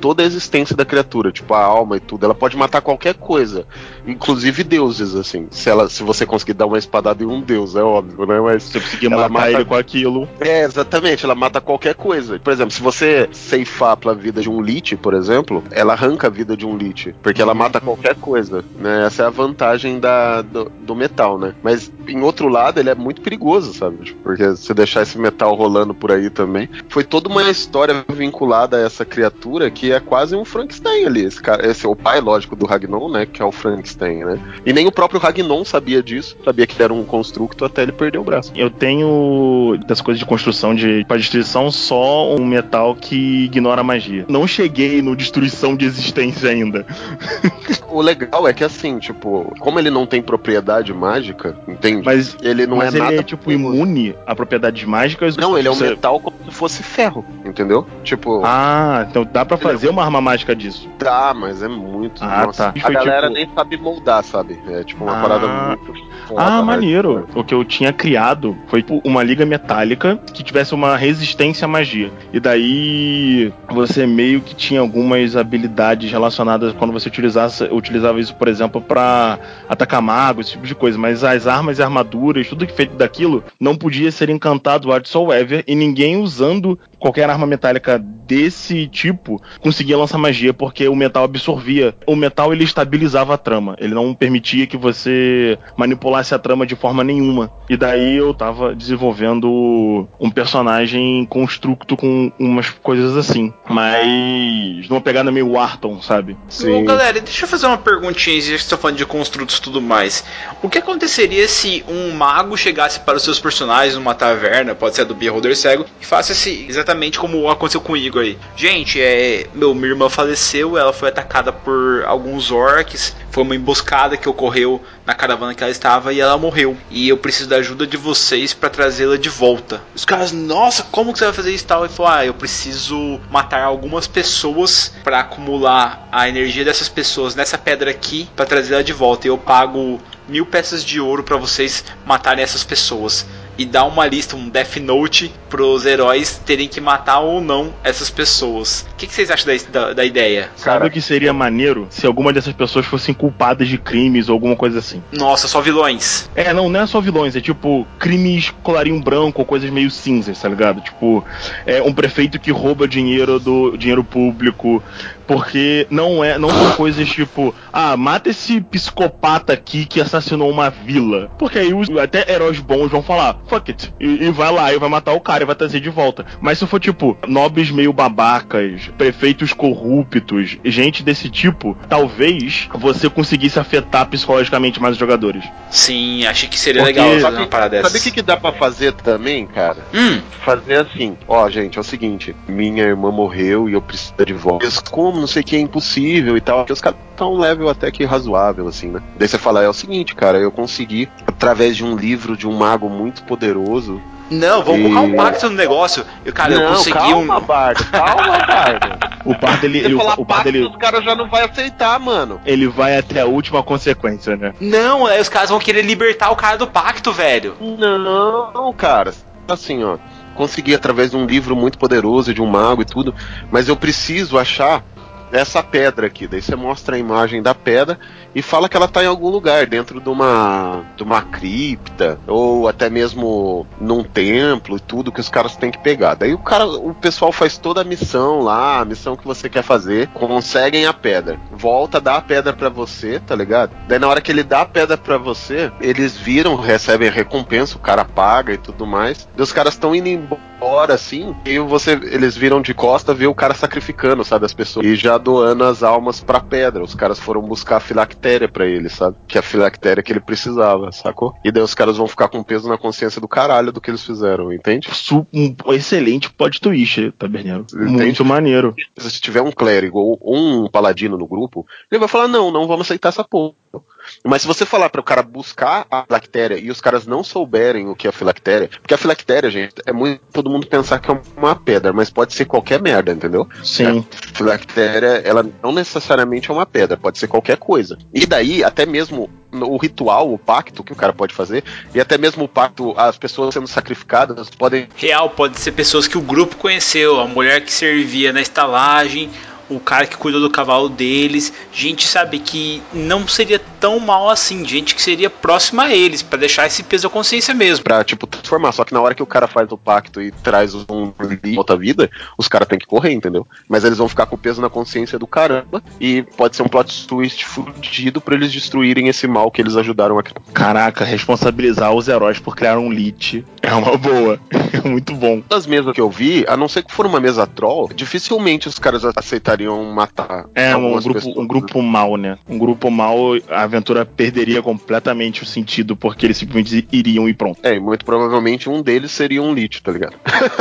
Speaker 3: toda a existência da criatura, tipo, a alma e tudo. Ela pode matar qualquer coisa, inclusive deuses, assim. Se, ela, se você conseguir dar uma espadada em um deus, é óbvio, né? Mas
Speaker 2: Se você conseguir
Speaker 3: Ela
Speaker 2: matar
Speaker 3: mata-
Speaker 2: ele com aquilo.
Speaker 3: é, exatamente, ela mata qualquer coisa. Por exemplo, se você ceifar pela vida de um Lich, por exemplo, ela arranca a vida de um Lich, porque ela mata qualquer coisa, né? Essa é a vantagem da, do, do metal, né? Mas, em outro lado, ele é muito perigoso, sabe? Tipo, Porque se deixar esse metal rolando por aí também, foi toda uma história vinculada a essa criatura que é quase um Frankenstein ali. Esse, cara, esse é o pai, lógico, do Ragnon, né? Que é o Frankenstein, né? E nem o próprio Ragnon sabia disso, sabia que ele era um constructo até ele perder o braço.
Speaker 2: Eu tenho das coisas de construção de para destruição só um metal que ignora a magia. Não cheguei no destruição de existência ainda. *laughs*
Speaker 3: O legal é que assim, tipo, como ele não tem propriedade mágica, entende?
Speaker 2: Mas
Speaker 3: ele não
Speaker 2: mas
Speaker 3: é
Speaker 2: ele
Speaker 3: nada
Speaker 2: é tipo imune a propriedades mágicas.
Speaker 3: Não, ele é um
Speaker 2: Você-
Speaker 3: metal como se fosse ferro, entendeu? Tipo,
Speaker 2: Ah, então dá pra
Speaker 3: Ele é
Speaker 2: fazer uma arma mágica disso.
Speaker 3: dá, mas é muito.
Speaker 2: Ah,
Speaker 3: nossa.
Speaker 2: tá.
Speaker 3: A
Speaker 2: Foi
Speaker 3: galera
Speaker 2: tipo-
Speaker 3: nem sabe moldar, sabe? É tipo uma
Speaker 2: Ah.
Speaker 3: parada muito.
Speaker 2: Ah,
Speaker 3: né?
Speaker 2: maneiro. O que eu tinha criado foi tipo, uma liga metálica que tivesse uma resistência à magia. E daí você meio que tinha algumas habilidades relacionadas quando você utilizasse, utilizava isso, por exemplo, pra atacar magos, esse tipo de coisa. Mas as armas e armaduras, tudo que feito daquilo, não podia ser encantado whatsoever e ninguém usando qualquer arma metálica desse tipo conseguia lançar magia porque o metal absorvia. O metal ele estabilizava a trama. Ele não permitia que você manipulasse a trama de forma nenhuma. E daí eu tava desenvolvendo um personagem constructo com umas coisas assim. Mas numa pegada meio Wharton, sabe?
Speaker 1: Ô, galera, deixa eu fazer uma perguntinha, já que você tá falando de construtos e tudo mais. O que aconteceria se um mago chegasse para os seus personagens numa taverna, pode ser a do Beholder Cego, e faça esse, exatamente como aconteceu com o Igor aí? Gente, é, meu, minha irmã faleceu, ela foi atacada por alguns orcs, foi uma emboscada que ocorreu na caravana que ela estava e ela morreu. E eu preciso da ajuda de vocês para trazê-la de volta. Os caras, nossa, como que você vai fazer isso tal? E falou, ah, eu preciso matar algumas pessoas para acumular a energia dessas pessoas nessa pedra aqui para trazê-la de volta. E eu pago mil peças de ouro para vocês matarem essas pessoas. E dá uma lista, um Death Note pros heróis terem que matar ou não essas pessoas. O que, que vocês acham da, da, da ideia?
Speaker 2: Sabe o que seria maneiro se alguma dessas pessoas fossem culpadas de crimes ou alguma coisa assim?
Speaker 1: Nossa, só vilões.
Speaker 2: É, não, não é só vilões, é tipo crimes colarinho branco ou coisas meio cinzas, tá ligado? Tipo, é um prefeito que rouba dinheiro do dinheiro público, porque não é, não são *coughs* coisas tipo, ah, mata esse psicopata aqui que assassinou uma vila. Porque aí os, até heróis bons vão falar, fuck it, e, e vai lá e vai matar o cara e vai trazer de volta. Mas se for tipo, nobres meio babacas, prefeitos corruptos, gente desse tipo, talvez você conseguisse afetar psicologicamente mais os jogadores.
Speaker 1: Sim, achei que seria
Speaker 2: Porque-
Speaker 1: legal fazer uma parada dessa.
Speaker 3: Sabe o que, que dá pra fazer também, cara?
Speaker 1: Hum,
Speaker 3: Fazer assim, ó, gente, é o seguinte, minha irmã morreu e eu preciso de volta. Como, não sei o que, é impossível e tal. Porque os caras estão um level até que razoável, assim, né? Daí você fala, é o seguinte, cara, eu consegui, através de um livro de um mago muito poderoso.
Speaker 1: Não, vamos
Speaker 3: E-
Speaker 1: colocar um pacto no negócio. Eu, cara, eu
Speaker 3: não,
Speaker 1: consegui
Speaker 3: calma,
Speaker 1: um.
Speaker 3: Bardo, calma, *laughs* Bardo.
Speaker 2: O
Speaker 3: Se
Speaker 2: ele,
Speaker 3: você falar
Speaker 2: o par
Speaker 3: pacto,
Speaker 2: dele,
Speaker 3: os caras já não vai aceitar, mano.
Speaker 2: ele vai até a última consequência, né?
Speaker 1: Não, aí os caras vão querer libertar o cara do pacto, velho.
Speaker 3: Não, cara. Assim, ó. Consegui através de um livro muito poderoso de um mago e tudo, mas eu preciso achar essa pedra aqui. Daí você mostra a imagem da pedra e fala que ela tá em algum lugar, dentro de uma de uma cripta ou até mesmo num templo e tudo que os caras têm que pegar. Daí o cara, o pessoal faz toda a missão lá, a missão que você quer fazer, conseguem a pedra. Volta, dá a pedra pra você, tá ligado? Daí na hora que ele dá a pedra pra você, eles viram, recebem a recompensa, o cara paga e tudo mais. E os caras estão indo embora assim, e você eles viram de costa, vê o cara sacrificando, sabe, as pessoas e já doando as almas pra pedra. Os caras foram buscar a filactéria pra ele, sabe? Que é a filactéria que ele precisava, sacou? E daí os caras vão ficar com peso na consciência do caralho do que eles fizeram, entende?
Speaker 2: Um excelente plot twist, Taberneiro.
Speaker 3: Entende?
Speaker 2: Muito maneiro.
Speaker 3: Se tiver um clérigo ou um paladino no grupo, ele vai falar: não, não vamos aceitar essa porra. Mas se você falar para o cara buscar a filactéria e os caras não souberem o que é a filactéria, porque a filactéria, gente, é muito todo mundo pensar que é uma pedra, mas pode ser qualquer merda, entendeu?
Speaker 2: Sim.
Speaker 3: A filactéria, ela não necessariamente é uma pedra, pode ser qualquer coisa. E daí, até mesmo o ritual, o pacto que o cara pode fazer, e até mesmo o pacto, as pessoas sendo sacrificadas podem
Speaker 1: Real, pode ser pessoas que o grupo conheceu, a mulher que servia na estalagem, o cara que cuidou do cavalo deles, gente sabe que não seria tão mal assim, gente que seria próxima a eles, pra deixar esse peso da consciência mesmo.
Speaker 3: pra, tipo, transformar. Só que na hora que o cara faz o pacto e traz um outra vida, os caras têm que correr, entendeu? Mas eles vão ficar com o peso na consciência do caramba e pode ser um plot twist fudido pra eles destruírem esse mal que eles ajudaram a criar.
Speaker 2: Caraca, responsabilizar os heróis por criar um lit é uma boa. *laughs* É muito bom.
Speaker 3: Das mesas que eu vi, a não ser que for uma mesa troll, dificilmente os caras aceitariam matar.
Speaker 2: É um grupo,
Speaker 3: pessoas.
Speaker 2: um grupo mal, né? Um grupo mal, a aventura perderia completamente o sentido porque eles simplesmente iriam e pronto.
Speaker 3: É, e muito provavelmente um deles seria um lich, tá ligado?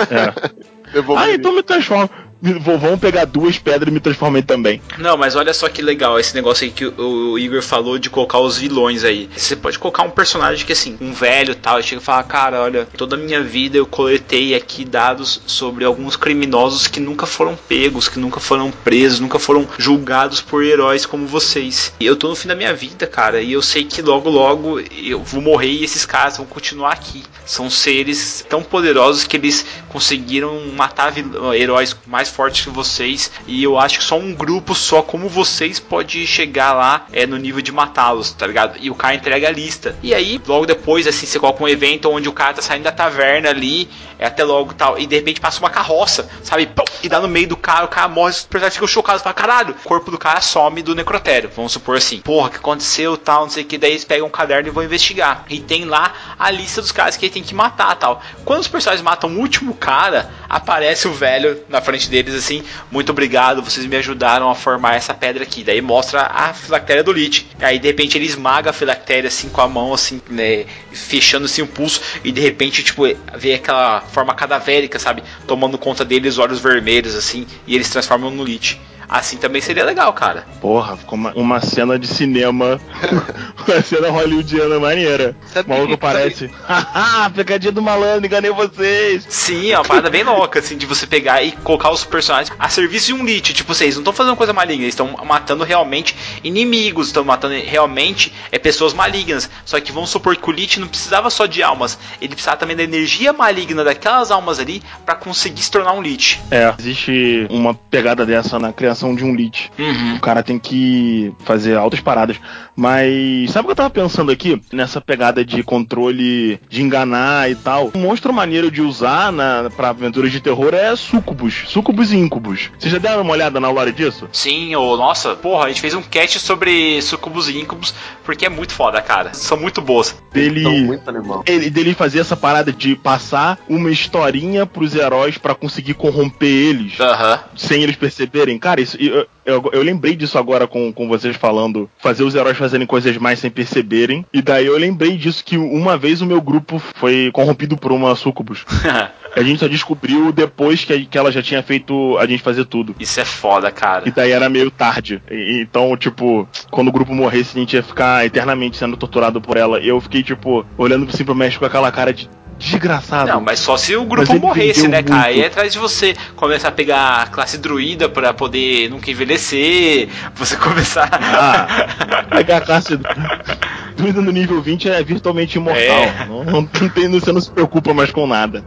Speaker 2: É. *laughs*
Speaker 3: Eu vou
Speaker 2: ah, então me transforma. Me- Vou, vamos pegar duas pedras e me transformei também.
Speaker 1: Não, mas olha só que legal esse negócio aí que o, o Igor falou de colocar os vilões aí. Você pode colocar um personagem que assim, um velho tal, e chega e fala, cara, olha, toda a minha vida eu coletei aqui dados sobre alguns criminosos que nunca foram pegos, que nunca foram presos, nunca foram julgados por heróis como vocês. E eu tô no fim da minha vida, cara, e eu sei que logo logo eu vou morrer e esses caras vão continuar aqui. São seres tão poderosos que eles conseguiram matar vil- heróis mais fortes que vocês. E eu acho que só um grupo só como vocês pode chegar lá é no nível de matá-los, tá ligado? E o cara entrega a lista. E aí, logo depois, assim, você coloca um evento onde o cara tá saindo da taverna ali, é até logo tal, e de repente passa uma carroça, sabe? Pum, e dá no meio do cara, o cara morre, os personagens ficam chocados, fala, caralho, o corpo do cara some do necrotério. Vamos supor assim, porra, o que aconteceu, tal, não sei o que, daí eles pegam um caderno e vão investigar. E tem lá a lista dos caras que ele tem que matar, tal. Quando os personagens matam o último cara, aparece o velho na frente deles assim, muito obrigado, vocês me ajudaram a formar essa pedra aqui. Daí mostra a filactéria do Lich. Aí de repente ele esmaga a filactéria assim com a mão assim, né, fechando assim o pulso e de repente tipo vê aquela forma cadavérica, sabe, tomando conta deles, olhos vermelhos assim, e eles se transformam no Lich. Assim também seria legal, cara.
Speaker 2: Porra, ficou uma, uma cena de cinema. *laughs* uma cena hollywoodiana maneira.
Speaker 3: Sabe
Speaker 2: o maluco
Speaker 3: que-
Speaker 2: parece. *laughs* Haha, pegadinha do malandro, enganei vocês.
Speaker 1: Sim, é uma parada bem louca, assim, de você pegar e colocar os personagens a serviço de um Lich. Tipo, vocês não estão fazendo coisa maligna, eles estão matando realmente inimigos, estão matando realmente é, pessoas malignas. Só que vamos supor que o Lich não precisava só de almas, ele precisava também da energia maligna daquelas almas ali pra conseguir se tornar um Lich.
Speaker 2: É, existe uma pegada dessa na criação de um lit.
Speaker 1: Uhum.
Speaker 2: O cara tem que fazer altas paradas. Mas sabe o que eu tava pensando aqui? Nessa pegada de controle de enganar e tal. Um monstro maneiro de usar na, pra aventuras de terror é sucubus. Sucubus e incubus. Vocês já deram uma olhada na lore disso?
Speaker 1: Sim, ô, nossa, porra, a gente fez um cast sobre sucubus e incubus, porque é muito foda, cara. São muito boas.
Speaker 2: Dele.
Speaker 3: Muito animal.
Speaker 2: ele, dele fazer essa parada de passar uma historinha pros heróis pra conseguir corromper eles.
Speaker 1: Aham.
Speaker 2: sem eles perceberem. Cara, isso, eu, eu, eu lembrei disso agora com, com vocês falando, fazer os heróis fazerem coisas mais sem perceberem. E daí eu lembrei disso que uma vez o meu grupo foi corrompido por uma sucubus. *laughs* a gente só descobriu depois que, que ela já tinha feito a gente fazer tudo.
Speaker 1: Isso é foda, cara.
Speaker 2: E daí era meio tarde. E- então, tipo, quando o grupo morresse, a gente ia ficar eternamente sendo torturado por ela. E eu fiquei, tipo, olhando assim pro México com aquela cara de desgraçado.
Speaker 1: Não, mas só se o grupo morresse, né, cara?
Speaker 2: muito.
Speaker 1: Aí é atrás de você começar a pegar a classe druida pra poder nunca envelhecer, você *laughs* começar.
Speaker 2: Ah, pegar a classe *laughs* druida no nível 20 é virtualmente imortal.
Speaker 1: É.
Speaker 2: Não, não tem, você não se preocupa mais com nada.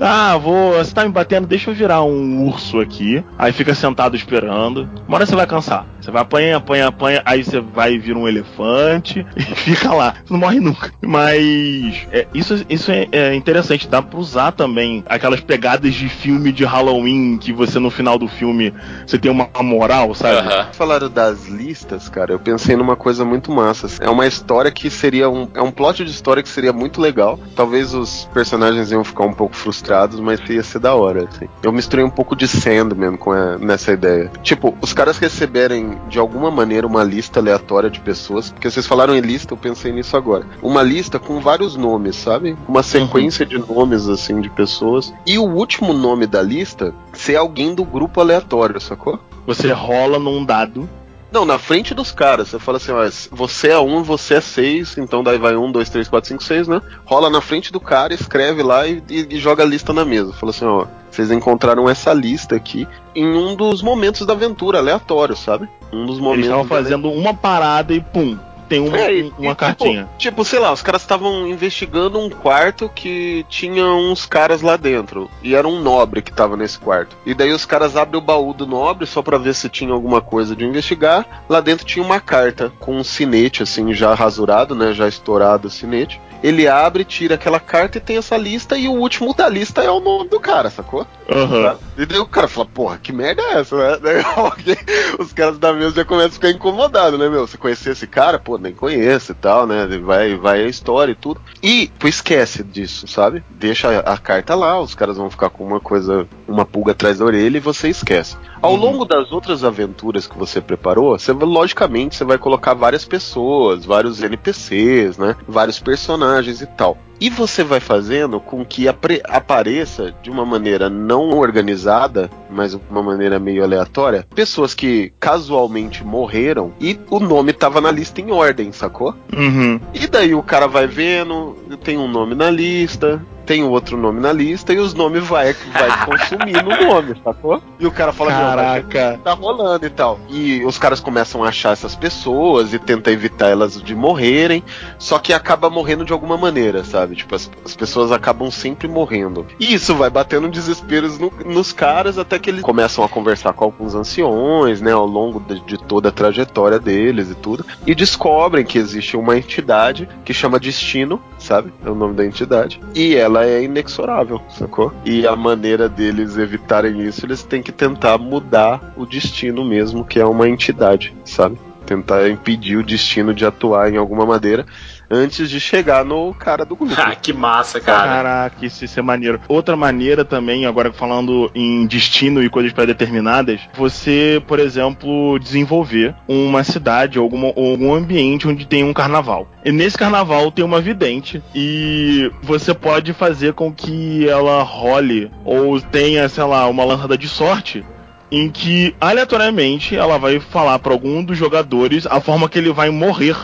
Speaker 2: Ah, vou. Você tá me batendo, deixa eu virar um urso aqui. Aí fica sentado esperando. Uma hora você vai cansar. Você vai apanha, apanha, apanha, aí você vai vir um elefante *laughs* e fica lá. Você não morre nunca. Mas é, isso, isso é, é interessante. Dá pra usar também aquelas pegadas de filme de Halloween que você no final do filme você tem uma moral, sabe?
Speaker 3: Falaram das listas, cara. Eu pensei numa coisa muito massa. É uma história que seria um. É um plot de história que seria muito legal. Talvez os personagens iam ficar um pouco frustrados, mas ia ser da hora, assim. Eu misturei um pouco de Sandman com a- nessa ideia. Tipo, os caras receberem de alguma maneira uma lista aleatória de pessoas. Porque vocês falaram em lista, eu pensei nisso agora. Uma lista com vários nomes, sabe? Uma sequência de nomes, assim, de pessoas. E o último nome da lista ser alguém do grupo aleatório, sacou?
Speaker 2: Você rola num dado
Speaker 3: Não, na frente dos caras. Você fala assim, ó, você é um, você é seis, então daí vai um, dois, três, quatro, cinco, seis, né? Rola na frente do cara, escreve lá e, e- e joga a lista na mesa. Fala assim, ó, vocês encontraram essa lista aqui em um dos momentos da aventura, aleatório, sabe? Um dos
Speaker 2: Eles
Speaker 3: momentos.
Speaker 2: estavam
Speaker 3: da-
Speaker 2: fazendo uma parada e pum, tem um-
Speaker 3: É, e-
Speaker 2: um- uma
Speaker 3: e,
Speaker 2: cartinha.
Speaker 3: Tipo, tipo, sei lá, os caras estavam investigando um quarto que tinha uns caras lá dentro. E era um nobre que tava nesse quarto. E daí os caras abrem o baú do nobre só pra ver se tinha alguma coisa de investigar. Lá dentro tinha uma carta com um sinete, assim, já rasurado, né? Já estourado o sinete. Ele abre, tira aquela carta e tem essa lista. E o último da lista é o nome do cara, sacou?
Speaker 2: Aham.
Speaker 3: E daí o cara fala, porra, que merda é essa, né? *laughs* Os caras da mesa já começam a ficar incomodados, né, meu? Você conhecer esse cara? Pô, nem conheço e tal, né? Vai, vai a história e tudo. E, pô, esquece disso, sabe? Deixa a, carta lá, os caras vão ficar com uma coisa, uma pulga atrás da orelha e você esquece. Ao longo das outras aventuras que você preparou, você, logicamente, você vai colocar várias pessoas, vários NPCs, né? Vários personagens e tal. E você vai fazendo com que apareça de uma maneira não organizada, mas de uma maneira meio aleatória, pessoas que casualmente morreram e o nome tava na lista em ordem, sacou?
Speaker 2: Uhum.
Speaker 3: E daí o cara vai vendo, tem um nome na lista, tem outro nome na lista e os nomes vai, vai *laughs* consumindo o nome, sacou? E o cara fala, "Meu, mas
Speaker 2: Caraca.
Speaker 3: tá rolando e tal. E os caras começam a achar essas pessoas e tentar evitar elas de morrerem, só que acaba morrendo de alguma maneira, sabe? Tipo, as, as pessoas acabam sempre morrendo. E isso vai batendo desesperos no- nos caras até que eles começam a conversar com alguns anciões, né, ao longo de, de toda a trajetória deles e tudo, e descobrem que existe uma entidade que chama Destino, sabe? É o nome da entidade. E ela é inexorável, sacou? E a maneira deles evitarem isso, eles têm que tentar mudar o destino mesmo, que é uma entidade, sabe? Tentar impedir o destino de atuar em alguma maneira antes de chegar no cara do grupo. *laughs*
Speaker 1: Ah, que massa, cara.
Speaker 2: Caraca, isso, isso é maneiro. Outra maneira também, agora falando em destino e coisas pré-determinadas, você, por exemplo, desenvolver uma cidade ou alguma- ou algum ambiente onde tem um carnaval. E nesse carnaval tem uma vidente e você pode fazer com que ela role ou tenha, sei lá, uma lançada de sorte em que aleatoriamente ela vai falar pra algum dos jogadores a forma que ele vai morrer.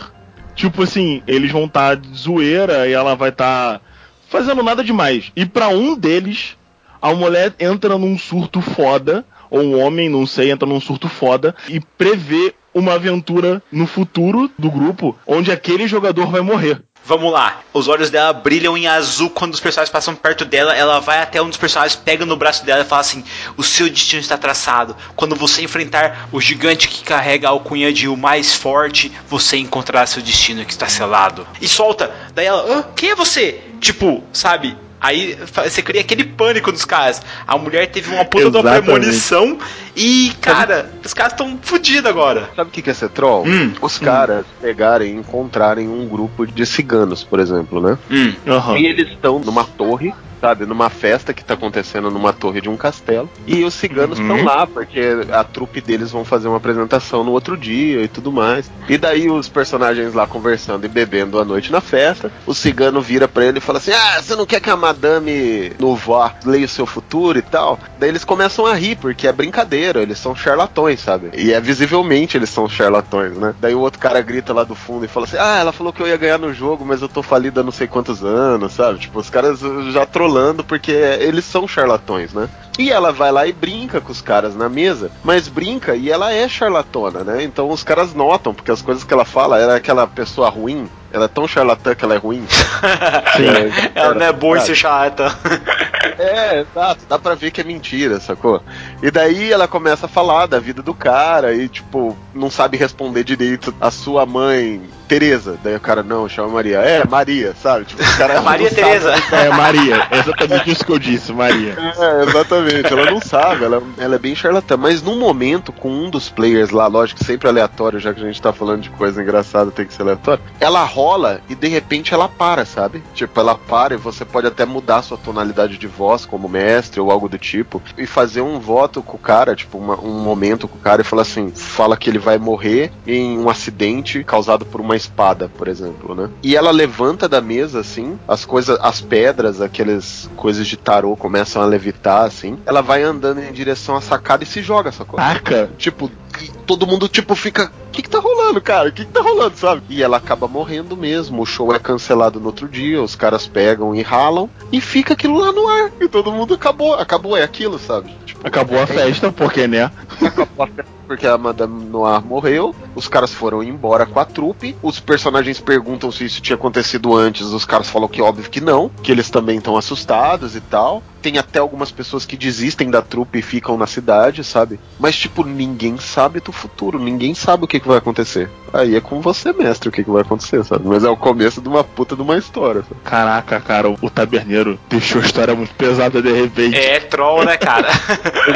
Speaker 2: Tipo assim, eles vão estar de zoeira e ela vai estar fazendo nada demais. E pra um deles, a mulher entra num surto foda, ou um homem, não sei, entra num surto foda e prevê uma aventura no futuro do grupo onde aquele jogador vai morrer.
Speaker 1: Vamos lá. Os olhos dela brilham em azul quando os personagens passam perto dela. Ela vai até um dos personagens, pega no braço dela e fala assim: O seu destino está traçado. Quando você enfrentar o gigante que carrega a alcunha de o mais forte, você encontrará seu destino que está selado. E solta. Daí ela? Quem é você? Tipo, sabe? Aí você cria aquele pânico dos caras. A mulher teve uma puta de uma
Speaker 2: Exatamente.
Speaker 1: premonição e, cara, os caras estão fodidos agora.
Speaker 3: Sabe o que que é ser troll?
Speaker 1: Hum,
Speaker 3: Os caras pegarem e encontrarem um grupo de ciganos, por exemplo, né?
Speaker 1: Hum.
Speaker 3: E eles estão numa torre, sabe? Numa festa que tá acontecendo numa torre de um castelo. E os ciganos
Speaker 2: Uhum.
Speaker 3: estão lá, porque a trupe deles vão fazer uma apresentação no outro dia e tudo mais. E daí os personagens lá conversando e bebendo à noite na festa. O cigano vira pra ele e fala assim: Ah, você não quer que a madame Nouveau leia o seu futuro e tal? Daí eles começam a rir, porque é brincadeira, eles são charlatões, sabe? E é visivelmente eles são charlatões, né? Daí o outro cara grita lá do fundo e fala assim: Ah, ela falou que eu ia ganhar no jogo, mas eu tô falido há não sei quantos anos, sabe? Tipo, os caras já trolando porque eles são charlatões, né? E ela vai lá e brinca com os caras na mesa, mas brinca e ela é charlatona, né? Então os caras notam, porque as coisas que ela fala, ela é aquela pessoa ruim, ela é tão charlatã que ela é ruim. *laughs* Sim.
Speaker 1: Ela não é boa em ser.
Speaker 3: É, exato, dá pra ver que é mentira, sacou? E daí ela começa a falar da vida do cara e, tipo, não sabe responder direito a sua mãe, Tereza. Daí o cara, não, chama Maria. É, Maria, sabe? Tipo, o cara *laughs*
Speaker 1: Maria
Speaker 3: não sabe-
Speaker 1: Tereza.
Speaker 2: É, Maria. É exatamente isso que eu disse, Maria.
Speaker 3: É, exatamente. Ela não sabe, ela, ela é bem charlatã. Mas num momento, com um dos players lá, lógico, sempre aleatório, já que a gente tá falando de coisa engraçada, tem que ser aleatório. Ela rola e de repente ela para, sabe? Tipo, ela para e você pode até mudar sua tonalidade de voz como mestre ou algo do tipo e fazer um voto com o cara, tipo, uma- um momento com o cara e falar assim: fala que ele vai morrer em um acidente causado por uma espada, por exemplo, né? E ela levanta da mesa assim, as coisas, as pedras, aquelas coisas de tarô começam a levitar assim. Ela vai andando em direção à sacada e se joga, sacou?
Speaker 2: Caraca.
Speaker 3: Tipo, e todo mundo tipo fica, o que que tá rolando? rolando, cara? O que, que tá rolando, sabe? E ela acaba morrendo mesmo. O show é cancelado no outro dia, os caras pegam e ralam e fica aquilo lá no ar. E todo mundo acabou. Acabou, é aquilo, sabe? Tipo,
Speaker 2: Acabou a festa, porque, né?
Speaker 3: acabou a festa porque a Madame Noir morreu, os caras foram embora com a trupe, os personagens perguntam se isso tinha acontecido antes, os caras falam que óbvio que não, que eles também estão assustados e tal. Tem até algumas pessoas que desistem da trupe e ficam na cidade, sabe? Mas, tipo, ninguém sabe do futuro, ninguém sabe o que, que vai acontecer. Aí é com você, mestre, o que, que vai acontecer, sabe? Mas é o começo de uma puta de uma história, sabe?
Speaker 2: Caraca, cara, o taberneiro deixou a história muito pesada de repente.
Speaker 1: É troll, né, cara? *laughs*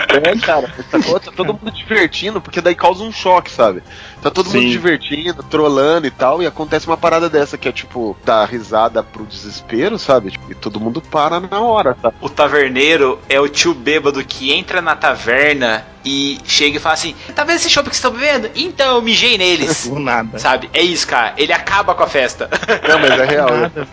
Speaker 3: É, cara, tá todo mundo divertindo, porque daí causa um choque, sabe? Tá todo mundo
Speaker 2: Sim.
Speaker 3: divertindo, trolando e tal, e acontece uma parada dessa que é tipo, dá risada pro desespero, sabe? Tipo, E todo mundo para na hora, tá?
Speaker 1: O taverneiro é o tio bêbado que entra na taverna e chega e fala assim: Tá vendo esse chopp que vocês estão bebendo? Então eu mijei neles. *laughs*
Speaker 2: Do nada.
Speaker 1: Sabe? É isso, cara. Ele acaba com a festa. *laughs*
Speaker 3: Não, mas é real.
Speaker 2: Nada,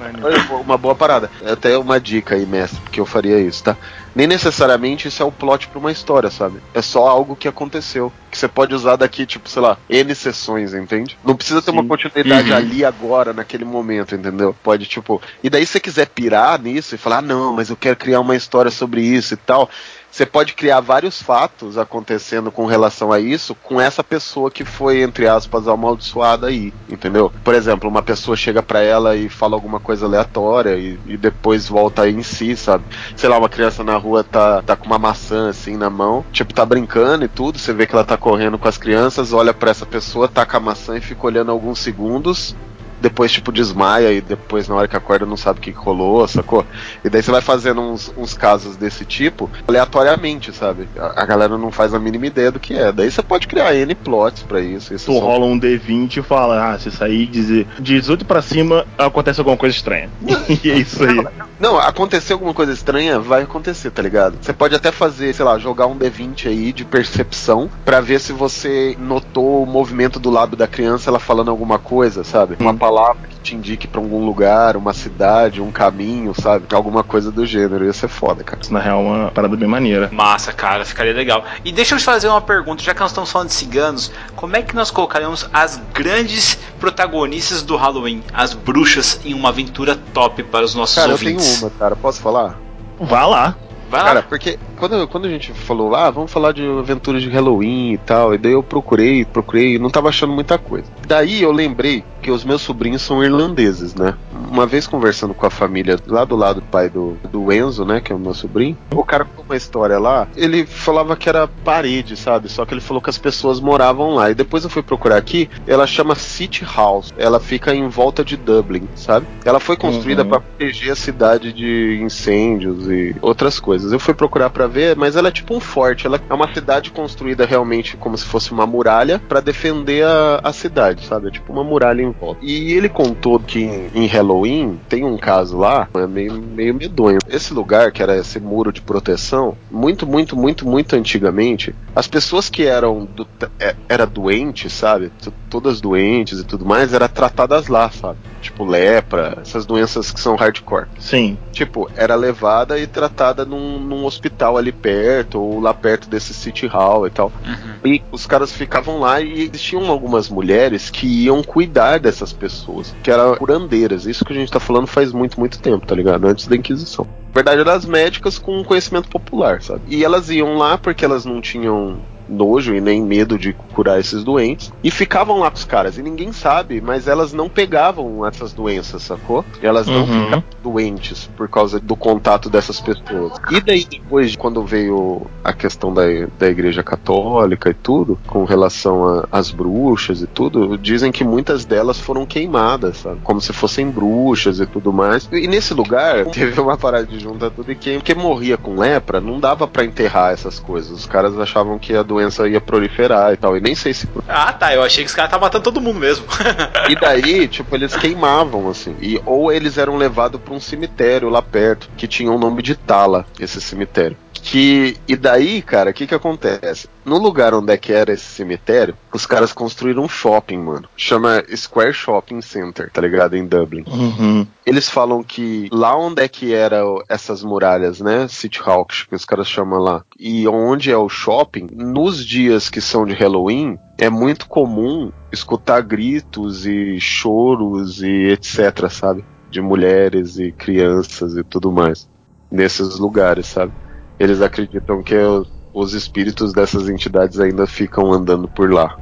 Speaker 3: Uma boa parada. Até uma dica aí, mestre, porque eu faria isso, tá? Nem necessariamente isso é o plot pra uma história, sabe? É só algo que aconteceu. Que você pode usar daqui, tipo, sei lá, N sessões, entende? Não precisa ter uma
Speaker 2: Sim.
Speaker 3: continuidade
Speaker 1: Uhum.
Speaker 3: ali agora, naquele momento, entendeu? Pode, tipo. E daí, se você quiser pirar nisso e falar, ah, não, mas eu quero criar uma história sobre isso e tal. Você pode criar vários fatos acontecendo com relação a isso com essa pessoa que foi, entre aspas, amaldiçoada aí, entendeu? Por exemplo, uma pessoa chega pra ela e fala alguma coisa aleatória e, e depois volta em si, sabe? Sei lá, uma criança na rua tá, tá com uma maçã assim na mão, tipo, tá brincando e tudo, você vê que ela tá correndo com as crianças, olha pra essa pessoa, taca a maçã e fica olhando alguns segundos. Depois, tipo, desmaia e depois, na hora que acorda, não sabe o que, rolou, sacou? E daí você vai fazendo uns, uns casos desse tipo aleatoriamente, sabe? A, a galera não faz a mínima ideia do que é. Daí você pode criar N plots pra isso. isso
Speaker 2: Tu
Speaker 3: são-
Speaker 2: rola um D20 e fala, ah, se sair de 18 pra cima, acontece alguma coisa estranha. *laughs* e é isso aí.
Speaker 3: Não, acontecer alguma coisa estranha, vai acontecer, tá ligado? Você pode até fazer, sei lá, jogar um D20 aí de percepção pra ver se você notou o movimento do lábio da criança, ela falando alguma coisa, sabe? Uma palavra que te indique pra algum lugar, uma cidade, um caminho, sabe? Alguma coisa do gênero. Ia ser foda, cara.
Speaker 2: Isso, na real, é uma parada bem maneira.
Speaker 1: Massa, cara, ficaria legal. E deixa eu te fazer uma pergunta, já que nós estamos falando de ciganos, como é que nós colocaremos as grandes protagonistas do Halloween, as bruxas, em uma aventura top para os nossos
Speaker 3: Cara, eu tenho
Speaker 1: ouvintes?
Speaker 3: uma, cara. Posso falar?
Speaker 2: Vá lá.
Speaker 1: Vai lá.
Speaker 3: Cara, porque quando, quando a gente falou, ah, vamos falar de aventuras de Halloween e tal, e daí eu procurei, procurei, e não tava achando muita coisa. Daí eu lembrei que os meus sobrinhos são irlandeses, né? Uma vez conversando com a família lá do lado do pai do, do Enzo, né, que é o meu sobrinho, o cara contou uma história lá, ele falava que era parede, sabe? Só que ele falou que as pessoas moravam lá. E depois eu fui procurar aqui, ela chama City House. Ela fica em volta de Dublin, sabe? Ela foi construída
Speaker 2: Uhum.
Speaker 3: pra proteger a cidade de incêndios e outras coisas. Eu fui procurar pra ver, mas ela é tipo um forte. Ela é uma cidade construída realmente como se fosse uma muralha pra defender a, a cidade, sabe? É tipo uma muralha em volta. E ele contou que em, em Halloween tem um caso lá, é meio, meio medonho. Esse lugar, que era esse muro de proteção, muito, muito, muito, muito antigamente, as pessoas que eram do, é, era doentes, sabe? Todas doentes e tudo mais, era tratadas lá, sabe? Tipo lepra, essas doenças que são hardcore
Speaker 2: Sim.
Speaker 3: tipo, era levada e tratada num, num hospital ali perto, ou lá perto desse City Hall e tal. E os caras ficavam lá e existiam algumas mulheres que iam cuidar dessas pessoas, que eram curandeiras. Isso que a gente tá falando faz muito, muito tempo, tá ligado? Antes da Inquisição. Na verdade, eram as médicas com conhecimento popular, sabe? E elas iam lá porque elas não tinham nojo e nem medo de curar esses doentes e ficavam lá com os caras e ninguém sabe, mas elas não pegavam essas doenças, sacou? Elas não
Speaker 2: Uhum.
Speaker 3: ficavam doentes por causa do contato dessas pessoas. E daí depois, quando veio a questão da, da igreja católica e tudo, com relação às bruxas e tudo, dizem que muitas delas foram queimadas, sabe? Como se fossem bruxas e tudo mais. E nesse lugar, *laughs* teve uma parada de junta tudo e quem, quem morria com lepra, não dava pra enterrar essas coisas. Os caras achavam que a doença ia proliferar e tal. E nem sei se
Speaker 1: Ah, tá. Eu achei que os caras estavam matando todo mundo mesmo. *laughs*
Speaker 3: e daí, tipo, eles queimavam, assim. E, ou eles eram levados pra um cemitério lá perto, que tinha o nome de Tala, esse cemitério. Que, e daí, cara, o que que acontece? No lugar onde é que era esse cemitério, os caras construíram um shopping, mano. Chama Square Shopping Center, tá ligado? Em Dublin.
Speaker 2: Uhum.
Speaker 3: Eles falam que lá onde é que eram essas muralhas, né? City Hawks, que os caras chamam lá. E onde é o shopping, nos dias que são de Halloween, é muito comum escutar gritos e choros e etc, sabe? De mulheres e crianças e tudo mais. Nesses lugares, sabe? Eles acreditam que os, os espíritos dessas entidades ainda ficam andando por lá.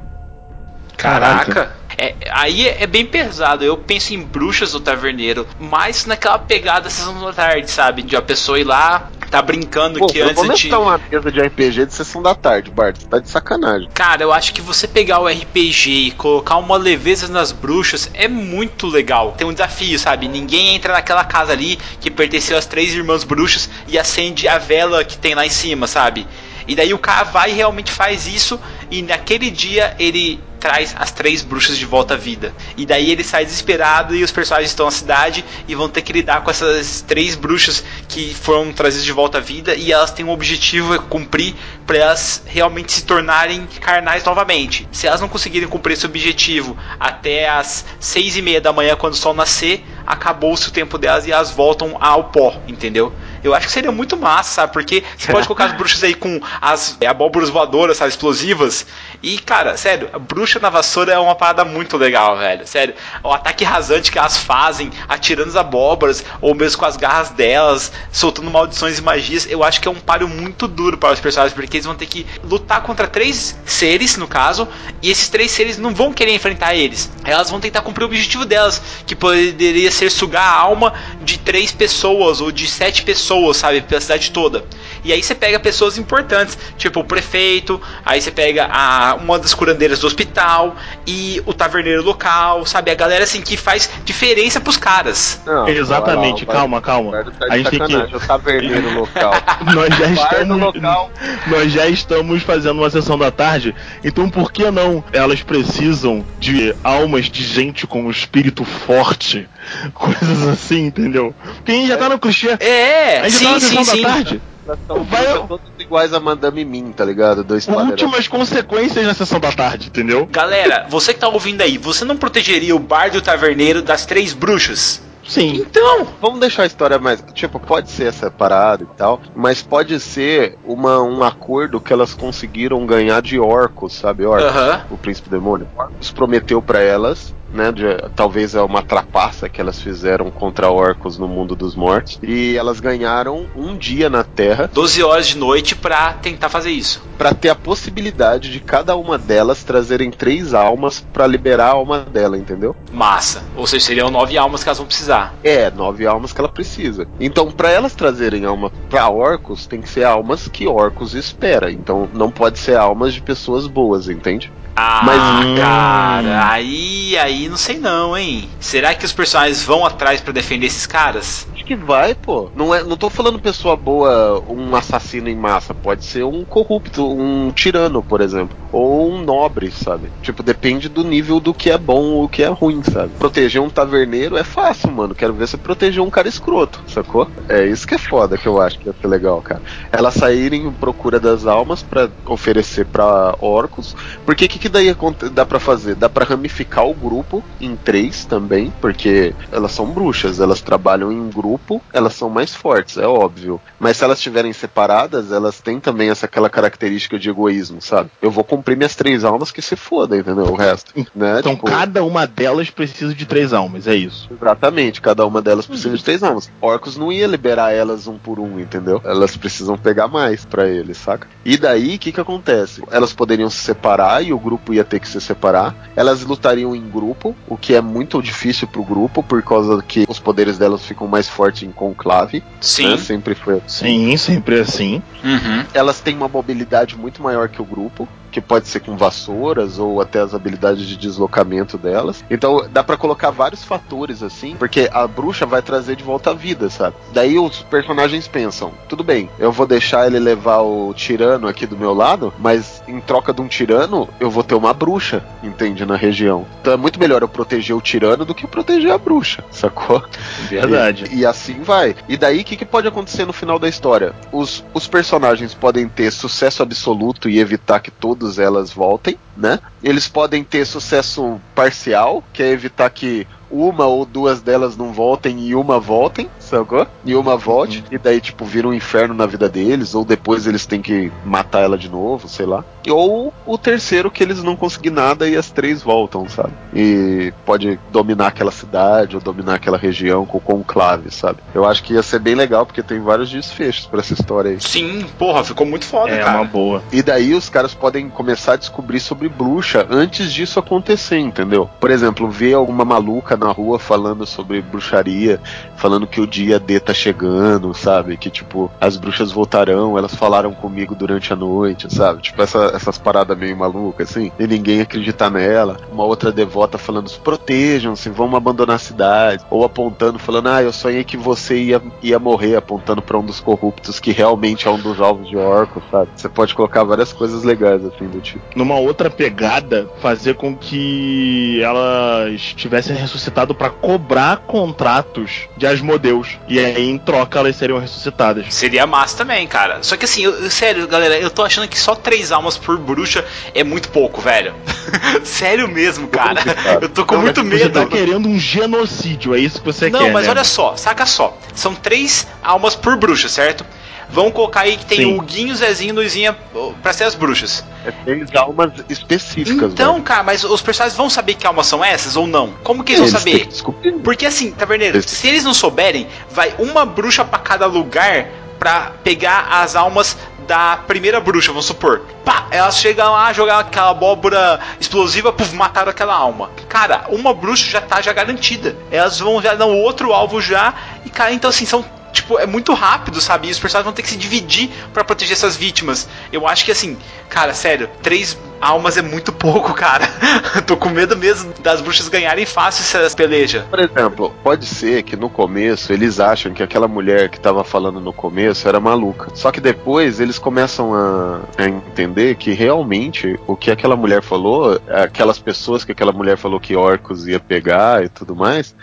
Speaker 1: Caraca! É, aí é bem pesado. Eu penso em bruxas do taverneiro, mais naquela pegada sessão da tarde, sabe? De a pessoa ir lá, tá brincando
Speaker 3: Pô,
Speaker 1: que
Speaker 3: eu
Speaker 1: antes
Speaker 3: vou
Speaker 1: de.
Speaker 3: montar uma mesa de RPG de sessão da tarde, Bart. Você tá de sacanagem.
Speaker 1: Cara, eu acho que você pegar o RPG e colocar uma leveza nas bruxas é muito legal. Tem um desafio, sabe? Ninguém entra naquela casa ali que pertenceu às três irmãs bruxas e acende a vela que tem lá em cima, sabe? E daí o cara vai e realmente faz isso e naquele dia ele traz as três bruxas de volta à vida. E daí ele sai desesperado e os personagens estão na cidade e vão ter que lidar com essas três bruxas que foram trazidas de volta à vida e elas têm um objetivo a cumprir para elas realmente se tornarem carnais novamente. Se elas não conseguirem cumprir esse objetivo até as seis e meia da manhã quando o sol nascer, acabou-se o tempo delas e elas voltam ao pó, entendeu? Eu acho que seria muito massa, sabe? Porque você pode *laughs* colocar as bruxas aí com as abóboras voadoras, sabe? Explosivas. E, cara, sério, a bruxa na vassoura é uma parada muito legal, velho. Sério. O ataque rasante que elas fazem, atirando as abóboras, ou mesmo com as garras delas, soltando maldições e magias, eu acho que é um páreo muito duro para os personagens, porque eles vão ter que lutar contra três seres, no caso, e esses três seres não vão querer enfrentar eles. Elas vão tentar cumprir o objetivo delas, que poderia ser sugar a alma de três pessoas ou de sete pessoas, sabe, pela cidade toda. E aí você pega pessoas importantes, tipo o prefeito, aí você pega a, uma das curandeiras do hospital e o taverneiro local, sabe? A galera assim que faz diferença pros caras.
Speaker 3: Não,
Speaker 2: Exatamente,
Speaker 3: lá,
Speaker 2: calma,
Speaker 3: o
Speaker 2: calma.
Speaker 3: Tá
Speaker 2: A gente tem que-
Speaker 3: O taverneiro local. *laughs*
Speaker 2: Nós já estamos.
Speaker 3: local.
Speaker 2: Nós já estamos fazendo uma sessão da tarde, então por que não? Elas precisam de almas de gente com um espírito forte, *laughs* coisas assim, entendeu? Porque a gente já tá no clichê.
Speaker 1: É,
Speaker 2: A gente tá
Speaker 1: sim,
Speaker 2: na
Speaker 1: sim,
Speaker 2: sessão
Speaker 1: sim.
Speaker 2: da tarde.
Speaker 3: Elas são
Speaker 2: Vai-
Speaker 3: todas iguais a Madame Mim, tá ligado? Dois.
Speaker 2: Últimas consequências na sessão da tarde, entendeu?
Speaker 1: Galera, você que tá ouvindo aí, você não protegeria o bardo e o taverneiro das três bruxas?
Speaker 2: Sim.
Speaker 1: Então,
Speaker 3: Vamos deixar a história mais. Tipo, pode ser separado e tal, mas pode ser uma, um acordo que elas conseguiram ganhar de Orcos, sabe? Orcos,
Speaker 1: Aham.
Speaker 3: o príncipe demônio. Orcos prometeu pra elas, né? de- talvez é uma trapaça que elas fizeram contra Orcos no mundo dos mortos. E elas ganharam um dia na Terra
Speaker 1: 12 horas de noite pra tentar fazer isso.
Speaker 3: pra ter a possibilidade de cada uma delas trazerem três almas pra liberar a alma dela, entendeu?
Speaker 1: Massa. Ou seja, seriam nove almas que elas vão precisar.
Speaker 3: É, nove almas que ela precisa. Então, pra elas trazerem alma pra orcos, tem que ser almas que orcos espera. Então, não pode ser almas de pessoas boas, entende?
Speaker 1: Ah,
Speaker 3: Mas-
Speaker 1: cara, aí, aí não sei não, hein? Será que os personagens vão atrás pra defender esses caras?
Speaker 3: Acho que vai, pô. Não, é, não tô falando pessoa boa, um assassino em massa. Pode ser um corrupto, um tirano, por exemplo. Ou um nobre, sabe? Tipo, depende do nível do que é bom ou o que é ruim, sabe? Proteger um taverneiro é fácil, mano. Quero ver você proteger um cara escroto, sacou? É isso que é foda que eu acho que ia ser legal, cara. Elas saírem em procura das almas pra oferecer pra orcos. Porque o que, que daí dá pra fazer? Dá pra ramificar o grupo em três também, porque elas são bruxas, elas trabalham em grupo, elas são mais fortes, é óbvio. Mas se elas estiverem separadas, elas têm também essa aquela característica de egoísmo, sabe? Eu vou cumprir minhas três almas que se foda, entendeu? O resto. Né?
Speaker 2: Então
Speaker 3: Tipo,
Speaker 2: cada uma delas precisa de três almas, é isso.
Speaker 3: Exatamente, cada uma delas precisa de três almas. Orcos não ia liberar elas um por um, entendeu? Elas precisam pegar mais pra eles, saca? E daí, o que que acontece? Elas poderiam se separar e o grupo ia ter que se separar. Elas lutariam em grupo, o que é muito difícil pro grupo, por causa que os poderes delas ficam mais fortes em conclave.
Speaker 1: Sim.
Speaker 3: Né? Sempre foi
Speaker 2: Sim, sempre assim.
Speaker 1: Uhum.
Speaker 3: elas têm uma mobilidade muito maior que o grupo, que pode ser com vassouras ou até as habilidades de deslocamento delas. Então dá pra colocar vários fatores assim, porque a bruxa vai trazer de volta a vida, sabe? Daí os personagens pensam: tudo bem, eu vou deixar ele levar o tirano aqui do meu lado, mas em troca de um tirano, eu vou ter uma bruxa, entende? Na região. Então é muito melhor eu proteger o tirano do que proteger a bruxa, sacou?
Speaker 2: Verdade.
Speaker 3: E, e assim vai. E daí, o que, que pode acontecer no final da história? Os, os personagens podem ter sucesso absoluto e evitar que todas elas voltem, né? Eles podem ter sucesso parcial, que é evitar que uma ou duas delas não voltem e uma voltem, sacou? E uma volte, e daí, tipo, vira um inferno na vida deles, ou depois eles têm que matar ela de novo, sei lá. Ou o terceiro, que eles não conseguem nada e as três voltam, sabe? E pode dominar aquela cidade ou dominar aquela região com o conclave, sabe? Eu acho que ia ser bem legal, porque tem vários desfechos pra essa história aí.
Speaker 1: Sim, porra, ficou muito foda,
Speaker 2: É
Speaker 1: cara.
Speaker 2: uma boa.
Speaker 3: E daí os caras podem começar a descobrir sobre bruxa antes disso acontecer, entendeu? Por exemplo, ver alguma maluca na rua falando sobre bruxaria, falando que o dia D tá chegando, sabe? Que tipo, as bruxas voltarão, elas falaram comigo durante a noite, sabe? Tipo, essa- essas paradas meio malucas, assim, e ninguém acreditar nela. Uma outra devota falando, protejam-se, vamos abandonar a cidade. Ou apontando, falando, ah, eu sonhei que você ia, ia morrer, apontando pra um dos corruptos que realmente é um dos alvos de orco, sabe? Você pode colocar várias coisas legais, assim, do tipo.
Speaker 2: Numa outra pegada, fazer com que elas tivessem ressuscitado pra cobrar contratos de Asmodeus. E aí, em troca, elas seriam ressuscitadas.
Speaker 1: Seria massa também, cara. Só que assim, eu- sério, galera, eu tô achando que só três almas por bruxa é muito pouco, velho. *laughs* sério mesmo, cara. Eu tô com muito
Speaker 2: Você
Speaker 1: medo.
Speaker 2: tá querendo um genocídio, é isso que você
Speaker 1: Não,
Speaker 2: quer,
Speaker 1: mas
Speaker 2: né?
Speaker 1: olha só, saca só. São três almas por bruxa, certo? Vamos colocar aí que tem
Speaker 2: Sim.
Speaker 1: o Guinho, Zezinho e Luizinha pra ser as bruxas.
Speaker 3: É três almas específicas,
Speaker 1: Então,
Speaker 3: velho.
Speaker 1: cara, mas os personagens vão saber que almas são essas ou não? Como que eles vão
Speaker 3: Eles
Speaker 1: saber?
Speaker 3: têm que descobrir.
Speaker 1: Porque assim, taverneiro,
Speaker 3: Eles-
Speaker 1: se eles não souberem, vai uma bruxa pra cada lugar pra pegar as almas da primeira bruxa, vamos supor. Pá, elas chegam lá, jogam aquela abóbora explosiva, puf, mataram aquela alma. Cara, uma bruxa já tá já garantida. Elas vão já dar outro alvo já. E, cara, então assim, são. Tipo, é muito rápido, sabe? E os personagens vão ter que se dividir pra proteger essas vítimas. Eu acho que assim, cara, sério, três almas é muito pouco, cara. *laughs* Tô com medo mesmo das bruxas ganharem fácil essas pelejas.
Speaker 3: Por exemplo, pode ser que no começo eles acham que aquela mulher que tava falando no começo era maluca. Só que depois eles começam a, a entender que realmente o que aquela mulher falou, aquelas pessoas que aquela mulher falou que orcos ia pegar e tudo mais,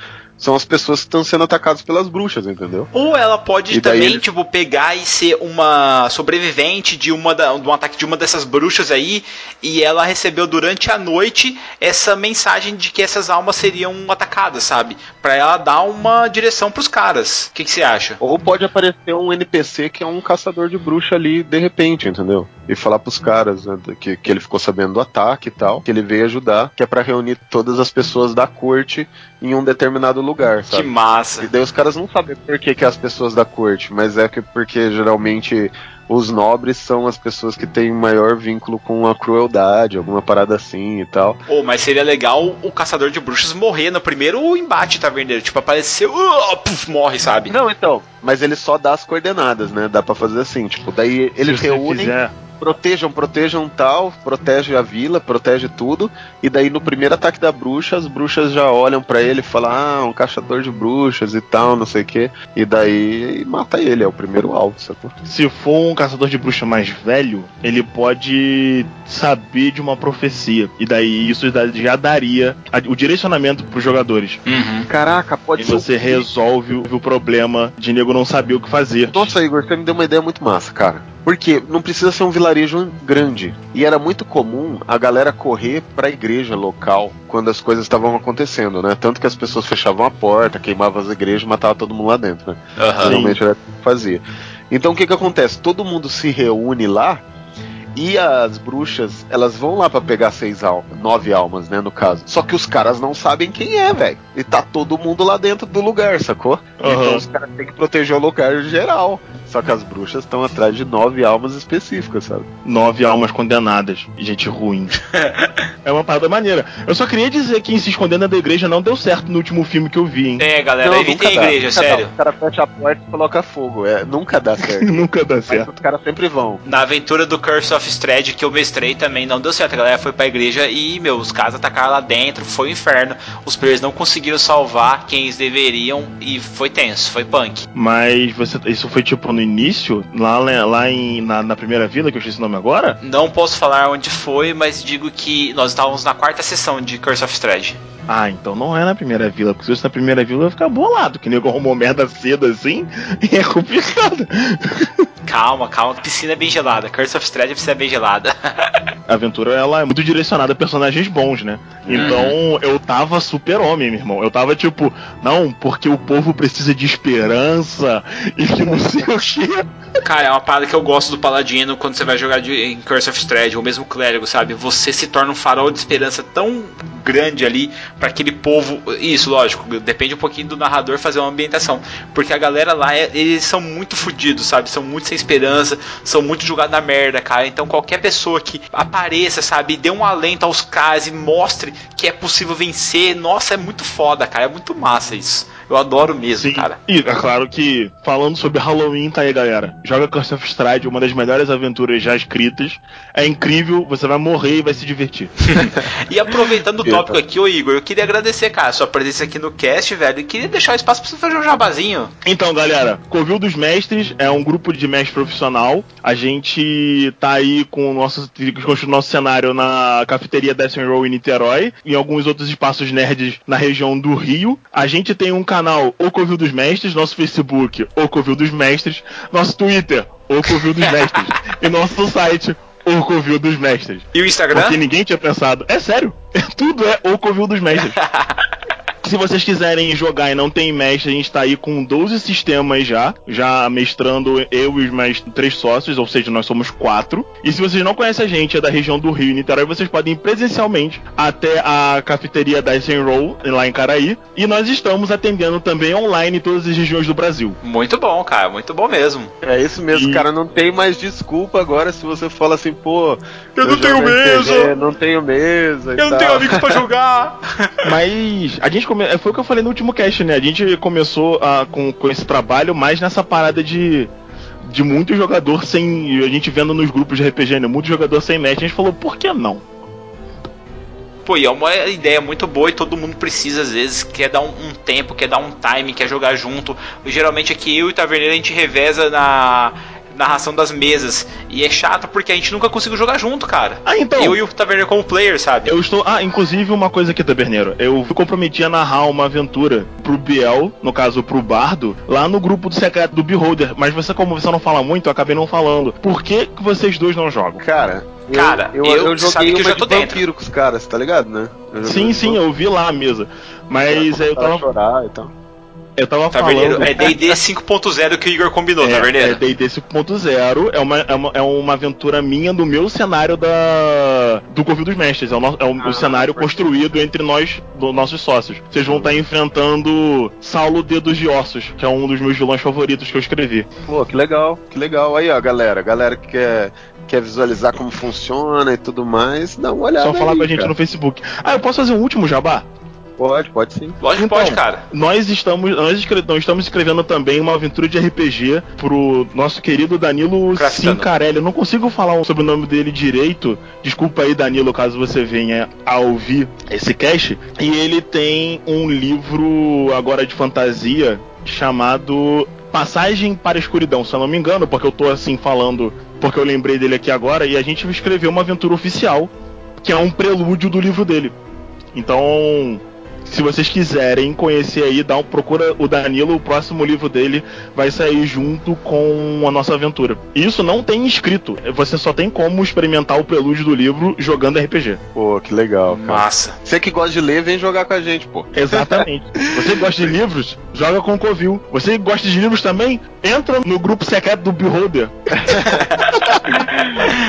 Speaker 3: são as pessoas que estão sendo atacadas pelas bruxas, entendeu?
Speaker 1: Ou ela pode
Speaker 3: E
Speaker 1: também,
Speaker 3: ele-
Speaker 1: tipo, pegar e ser uma sobrevivente de uma da, de um ataque de uma dessas bruxas aí, e ela recebeu durante a noite essa mensagem de que essas almas seriam atacadas, sabe? Pra ela dar uma direção pros caras. O que que você acha?
Speaker 3: Ou pode aparecer um NPC que é um caçador de bruxa ali de repente, entendeu? E falar pros caras né, que, que ele ficou sabendo do ataque e tal, que ele veio ajudar, que é pra reunir todas as pessoas da corte em um determinado lugar,
Speaker 1: Que
Speaker 3: sabe?
Speaker 1: massa.
Speaker 3: E daí os caras não sabem por que, que é as pessoas da corte, mas é que porque geralmente os nobres são as pessoas que têm maior vínculo com a crueldade, alguma parada assim e tal.
Speaker 1: Ou, mas seria legal o caçador de bruxas morrer no primeiro embate, taverneiro. Tipo, apareceu, uh, puf, morre, sabe?
Speaker 3: Não, então, mas ele só dá as coordenadas, né? Dá pra fazer assim, tipo, daí eles reúnem
Speaker 2: fizer-
Speaker 3: protejam, protejam tal, protege a vila, protege tudo, e daí no primeiro ataque da bruxa, as bruxas já olham pra ele e falam, ah, um caçador de bruxas e tal, não sei o que, e daí mata ele, é o primeiro alvo, sacou?
Speaker 2: Se for um caçador de bruxa mais velho, ele pode saber de uma profecia. E daí isso já daria o direcionamento pros jogadores.
Speaker 1: Uhum.
Speaker 3: Caraca, pode
Speaker 2: E
Speaker 3: ser.
Speaker 2: você resolve o, o problema de nego não saber o que fazer.
Speaker 3: Nossa, Igor, você me deu uma ideia muito massa, cara. Porque não precisa ser um vilarejo grande. E era muito comum a galera correr pra igreja local quando as coisas estavam acontecendo, né? Tanto que as pessoas fechavam a porta, queimavam as igrejas, matavam todo mundo lá dentro, né?
Speaker 1: Aham.
Speaker 3: Geralmente era o que fazia. Então o que que acontece? Todo mundo se reúne lá e as bruxas, elas vão lá pra pegar seis almas, nove almas, né, no caso. Só que os caras não sabem quem é, velho. E tá todo mundo lá dentro do lugar, sacou?
Speaker 2: Aham.
Speaker 3: Então os caras têm que proteger o lugar geral. Só que as bruxas estão atrás de nove almas específicas, sabe?
Speaker 2: Nove almas condenadas. Gente ruim. *laughs* É uma parada maneira. Eu só queria dizer que em se esconder dentro da igreja não deu certo no último filme que eu vi, hein?
Speaker 1: É, galera,
Speaker 3: Não,
Speaker 1: evitem a
Speaker 3: nunca dá,
Speaker 1: igreja,
Speaker 3: nunca dá.
Speaker 1: sério.
Speaker 3: O cara fecha a porta e coloca fogo. É, nunca dá *laughs* certo.
Speaker 2: Nunca dá
Speaker 3: Mas
Speaker 2: certo.
Speaker 3: os caras sempre vão.
Speaker 1: Na aventura do Curse of Strahd que eu mestrei também não deu certo. A galera foi pra igreja e, meu, os caras atacaram lá dentro, foi um inferno. Os players não conseguiram salvar quem eles deveriam e foi tenso, foi punk.
Speaker 2: Mas você, isso foi tipo no início, lá, lá em, na, na primeira vila, que eu esqueci o nome agora?
Speaker 1: Não posso falar onde foi, mas digo que nós estávamos na quarta sessão de Curse of Strahd.
Speaker 2: Ah, então não é na primeira vila, porque se fosse na primeira vila eu ia ficar bolado, que nego arrumou merda cedo assim, *laughs* e é complicado. *laughs*
Speaker 1: Calma, calma, piscina é bem gelada. Curse of Strahd, piscina é bem gelada. *laughs*
Speaker 2: A aventura ela é muito direcionada a personagens bons, né? Então eu tava super homem, meu irmão. Eu tava tipo, não, porque o povo precisa de esperança e que não sei o quê.
Speaker 1: Cara, é uma parada que eu gosto do Paladino quando você vai jogar de, em Curse of Strahd, ou mesmo Clérigo, sabe? Você se torna um farol de esperança tão grande ali para aquele povo. Isso, lógico, depende um pouquinho do narrador fazer uma ambientação. Porque a galera lá, é- eles são muito fodidos, sabe? São muito sem esperança, são muito jogados na merda, cara. Então qualquer pessoa que apareça, sabe, dê um alento aos caras e mostre que é possível vencer, nossa, é muito foda, cara. É muito massa isso. Eu adoro mesmo, cara.
Speaker 2: E é claro que, falando sobre Halloween, tá aí, galera. Joga Curse of Stride, uma das melhores aventuras já escritas. É incrível, você vai morrer e vai se divertir. *laughs*
Speaker 1: E aproveitando o tópico aqui, ô Igor, eu queria agradecer, cara, a sua presença aqui no cast, velho. E queria deixar o espaço pra você fazer um jabazinho.
Speaker 2: Então, galera, Covil dos Mestres é um grupo de mestre profissional. A gente tá aí com o nosso, com o nosso cenário na cafeteria Death Roll em Niterói, em alguns outros espaços nerds na região do Rio. A gente tem um canal O Covil dos Mestres, nosso Facebook O Covil dos Mestres, nosso Twitter O Covil dos Mestres *laughs* e nosso site O Covil dos Mestres.
Speaker 1: E o Instagram?
Speaker 2: Porque ninguém tinha pensado. É sério, *laughs* tudo é O Covil dos Mestres. *laughs* Se vocês quiserem jogar e não tem mestre, a gente tá aí com 12 sistemas já, já mestrando eu e os mais três sócios, ou seja, nós somos quatro. E se vocês não conhecem a gente, é da região do Rio e Niterói, vocês podem ir presencialmente até a cafeteria Dice and Roll, lá em Caraí. E nós estamos atendendo também online em todas as regiões do Brasil.
Speaker 1: Muito bom, cara, muito bom mesmo.
Speaker 3: É isso mesmo,
Speaker 2: E-
Speaker 3: cara. Não tem mais desculpa agora se você fala assim, pô.
Speaker 1: Eu não tenho mesa.
Speaker 3: RPG, Não tenho mesa. e
Speaker 1: Eu não
Speaker 3: tal.
Speaker 1: tenho amigos pra jogar. *laughs*
Speaker 2: Mas a gente come... foi o que eu falei no último cast, né? A gente começou ah, com, com esse trabalho mais nessa parada de. De muito jogador sem. A gente vendo nos grupos de RPG, né? Muito jogador sem mestre. A gente falou, por que não?
Speaker 1: Pô, e é uma ideia muito boa e todo mundo precisa, às vezes, quer dar um, um tempo, quer dar um time, quer jogar junto. Geralmente aqui eu e o Taverneiro a gente reveza na narração das mesas. E é chato porque a gente nunca conseguiu jogar junto, cara.
Speaker 2: Ah, então.
Speaker 1: Eu e o Taverneiro como player, sabe?
Speaker 2: Eu estou. Ah, inclusive uma coisa aqui, Taberneiro. Eu me comprometi a narrar uma aventura pro Biel, no caso pro Bardo, lá no grupo do secreto do Beholder. Mas você, como você não fala muito, eu acabei não falando. Por que, que vocês dois não jogam?
Speaker 3: Cara, eu,
Speaker 1: Cara,
Speaker 3: eu,
Speaker 1: eu-
Speaker 3: eu
Speaker 1: sabe
Speaker 3: joguei
Speaker 1: que eu já tô
Speaker 3: de
Speaker 1: dentro.
Speaker 3: vampiro com os caras, tá ligado, né? Eu
Speaker 2: Sim, sim, eu vi lá a mesa. Mas
Speaker 3: vampiro,
Speaker 2: eu tava,
Speaker 3: chorar e tal.
Speaker 2: Eu tava
Speaker 1: Taverneiro,
Speaker 2: falando.
Speaker 1: é D&D 5.0 que o Igor combinou,
Speaker 2: É,
Speaker 1: Taverneiro.
Speaker 2: é D&D 5.0, é uma, é, uma, é uma aventura minha do meu cenário da do Covil dos Mestres. É o, no- é o- o
Speaker 3: Ah,
Speaker 2: cenário
Speaker 3: pode
Speaker 2: construído entre nós, do, nossos sócios. Vocês vão estar enfrentando Saulo Dedos de Ossos, que é um dos meus vilões favoritos que eu escrevi.
Speaker 3: Pô, que legal, que legal. Aí, ó, galera, galera que quer, quer visualizar como funciona e tudo mais, dá uma olhada
Speaker 2: Só falar
Speaker 3: aí,
Speaker 2: com a gente
Speaker 3: cara.
Speaker 2: no Facebook. Ah, eu posso fazer um último jabá?
Speaker 3: Pode, pode sim.
Speaker 1: Lógico que
Speaker 2: Então,
Speaker 1: pode, cara.
Speaker 2: Nós estamos, nós, escre- nós estamos escrevendo também uma aventura de RPG pro nosso querido Danilo
Speaker 1: Craftano.
Speaker 2: Cincarelli. Eu não consigo falar o sobrenome dele direito. Desculpa aí, Danilo, caso você venha a ouvir esse cast. E ele tem um livro agora de fantasia chamado Passagem para a Escuridão, se eu não me engano, porque eu tô assim falando, porque eu lembrei dele aqui agora, e a gente escreveu uma aventura oficial, que é um prelúdio do livro dele. Então, se vocês quiserem conhecer aí, dá um, procura o Danilo, o próximo livro dele vai sair junto com a nossa aventura. E Isso não tem escrito, você só tem como experimentar o prelúdio do livro jogando RPG.
Speaker 3: Pô, que legal, cara.
Speaker 1: Massa.
Speaker 3: Você que gosta de ler, vem jogar com a gente, pô.
Speaker 2: Exatamente. *laughs* Você gosta de livros? Joga com o Covil. Você gosta de livros também? Entra no grupo secreto do Beholder. *laughs*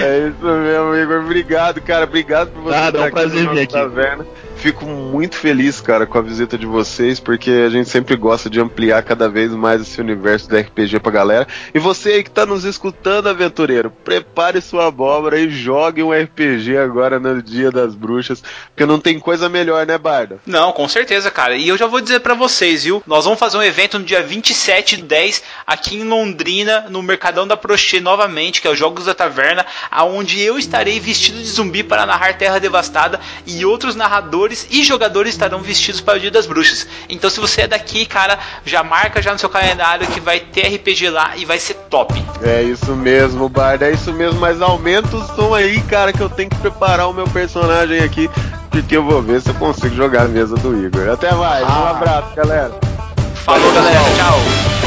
Speaker 3: É isso mesmo, Igor. Obrigado, cara. Obrigado por você
Speaker 2: Nada, é um
Speaker 3: estar aqui
Speaker 2: prazer vir aqui.
Speaker 3: Taverna. Fico muito feliz, cara, com a visita de vocês, porque a gente sempre gosta de ampliar cada vez mais esse universo do RPG pra galera. E você aí que tá nos escutando, aventureiro, prepare sua abóbora e jogue um RPG agora no Dia das Bruxas, porque não tem coisa melhor, né, Barda?
Speaker 1: Não, com certeza, cara. E eu já vou dizer pra vocês, viu? Nós vamos fazer um evento no dia 27 de 10 aqui em Londrina, no Mercadão da Prochê novamente, que é o Jogos da Taverna, aonde eu estarei vestido de zumbi para narrar Terra Devastada e outros narradores e jogadores estarão vestidos para o Dia das Bruxas. Então se você é daqui, cara, já marca já no seu calendário que vai ter RPG lá e vai ser top.
Speaker 3: É isso mesmo, Barda, é isso mesmo, mas aumenta o som aí, cara, que eu tenho que preparar o meu personagem aqui, porque eu vou ver se eu consigo jogar a mesa do Igor. Até mais, um abraço, galera.
Speaker 1: Falou, galera. Tchau.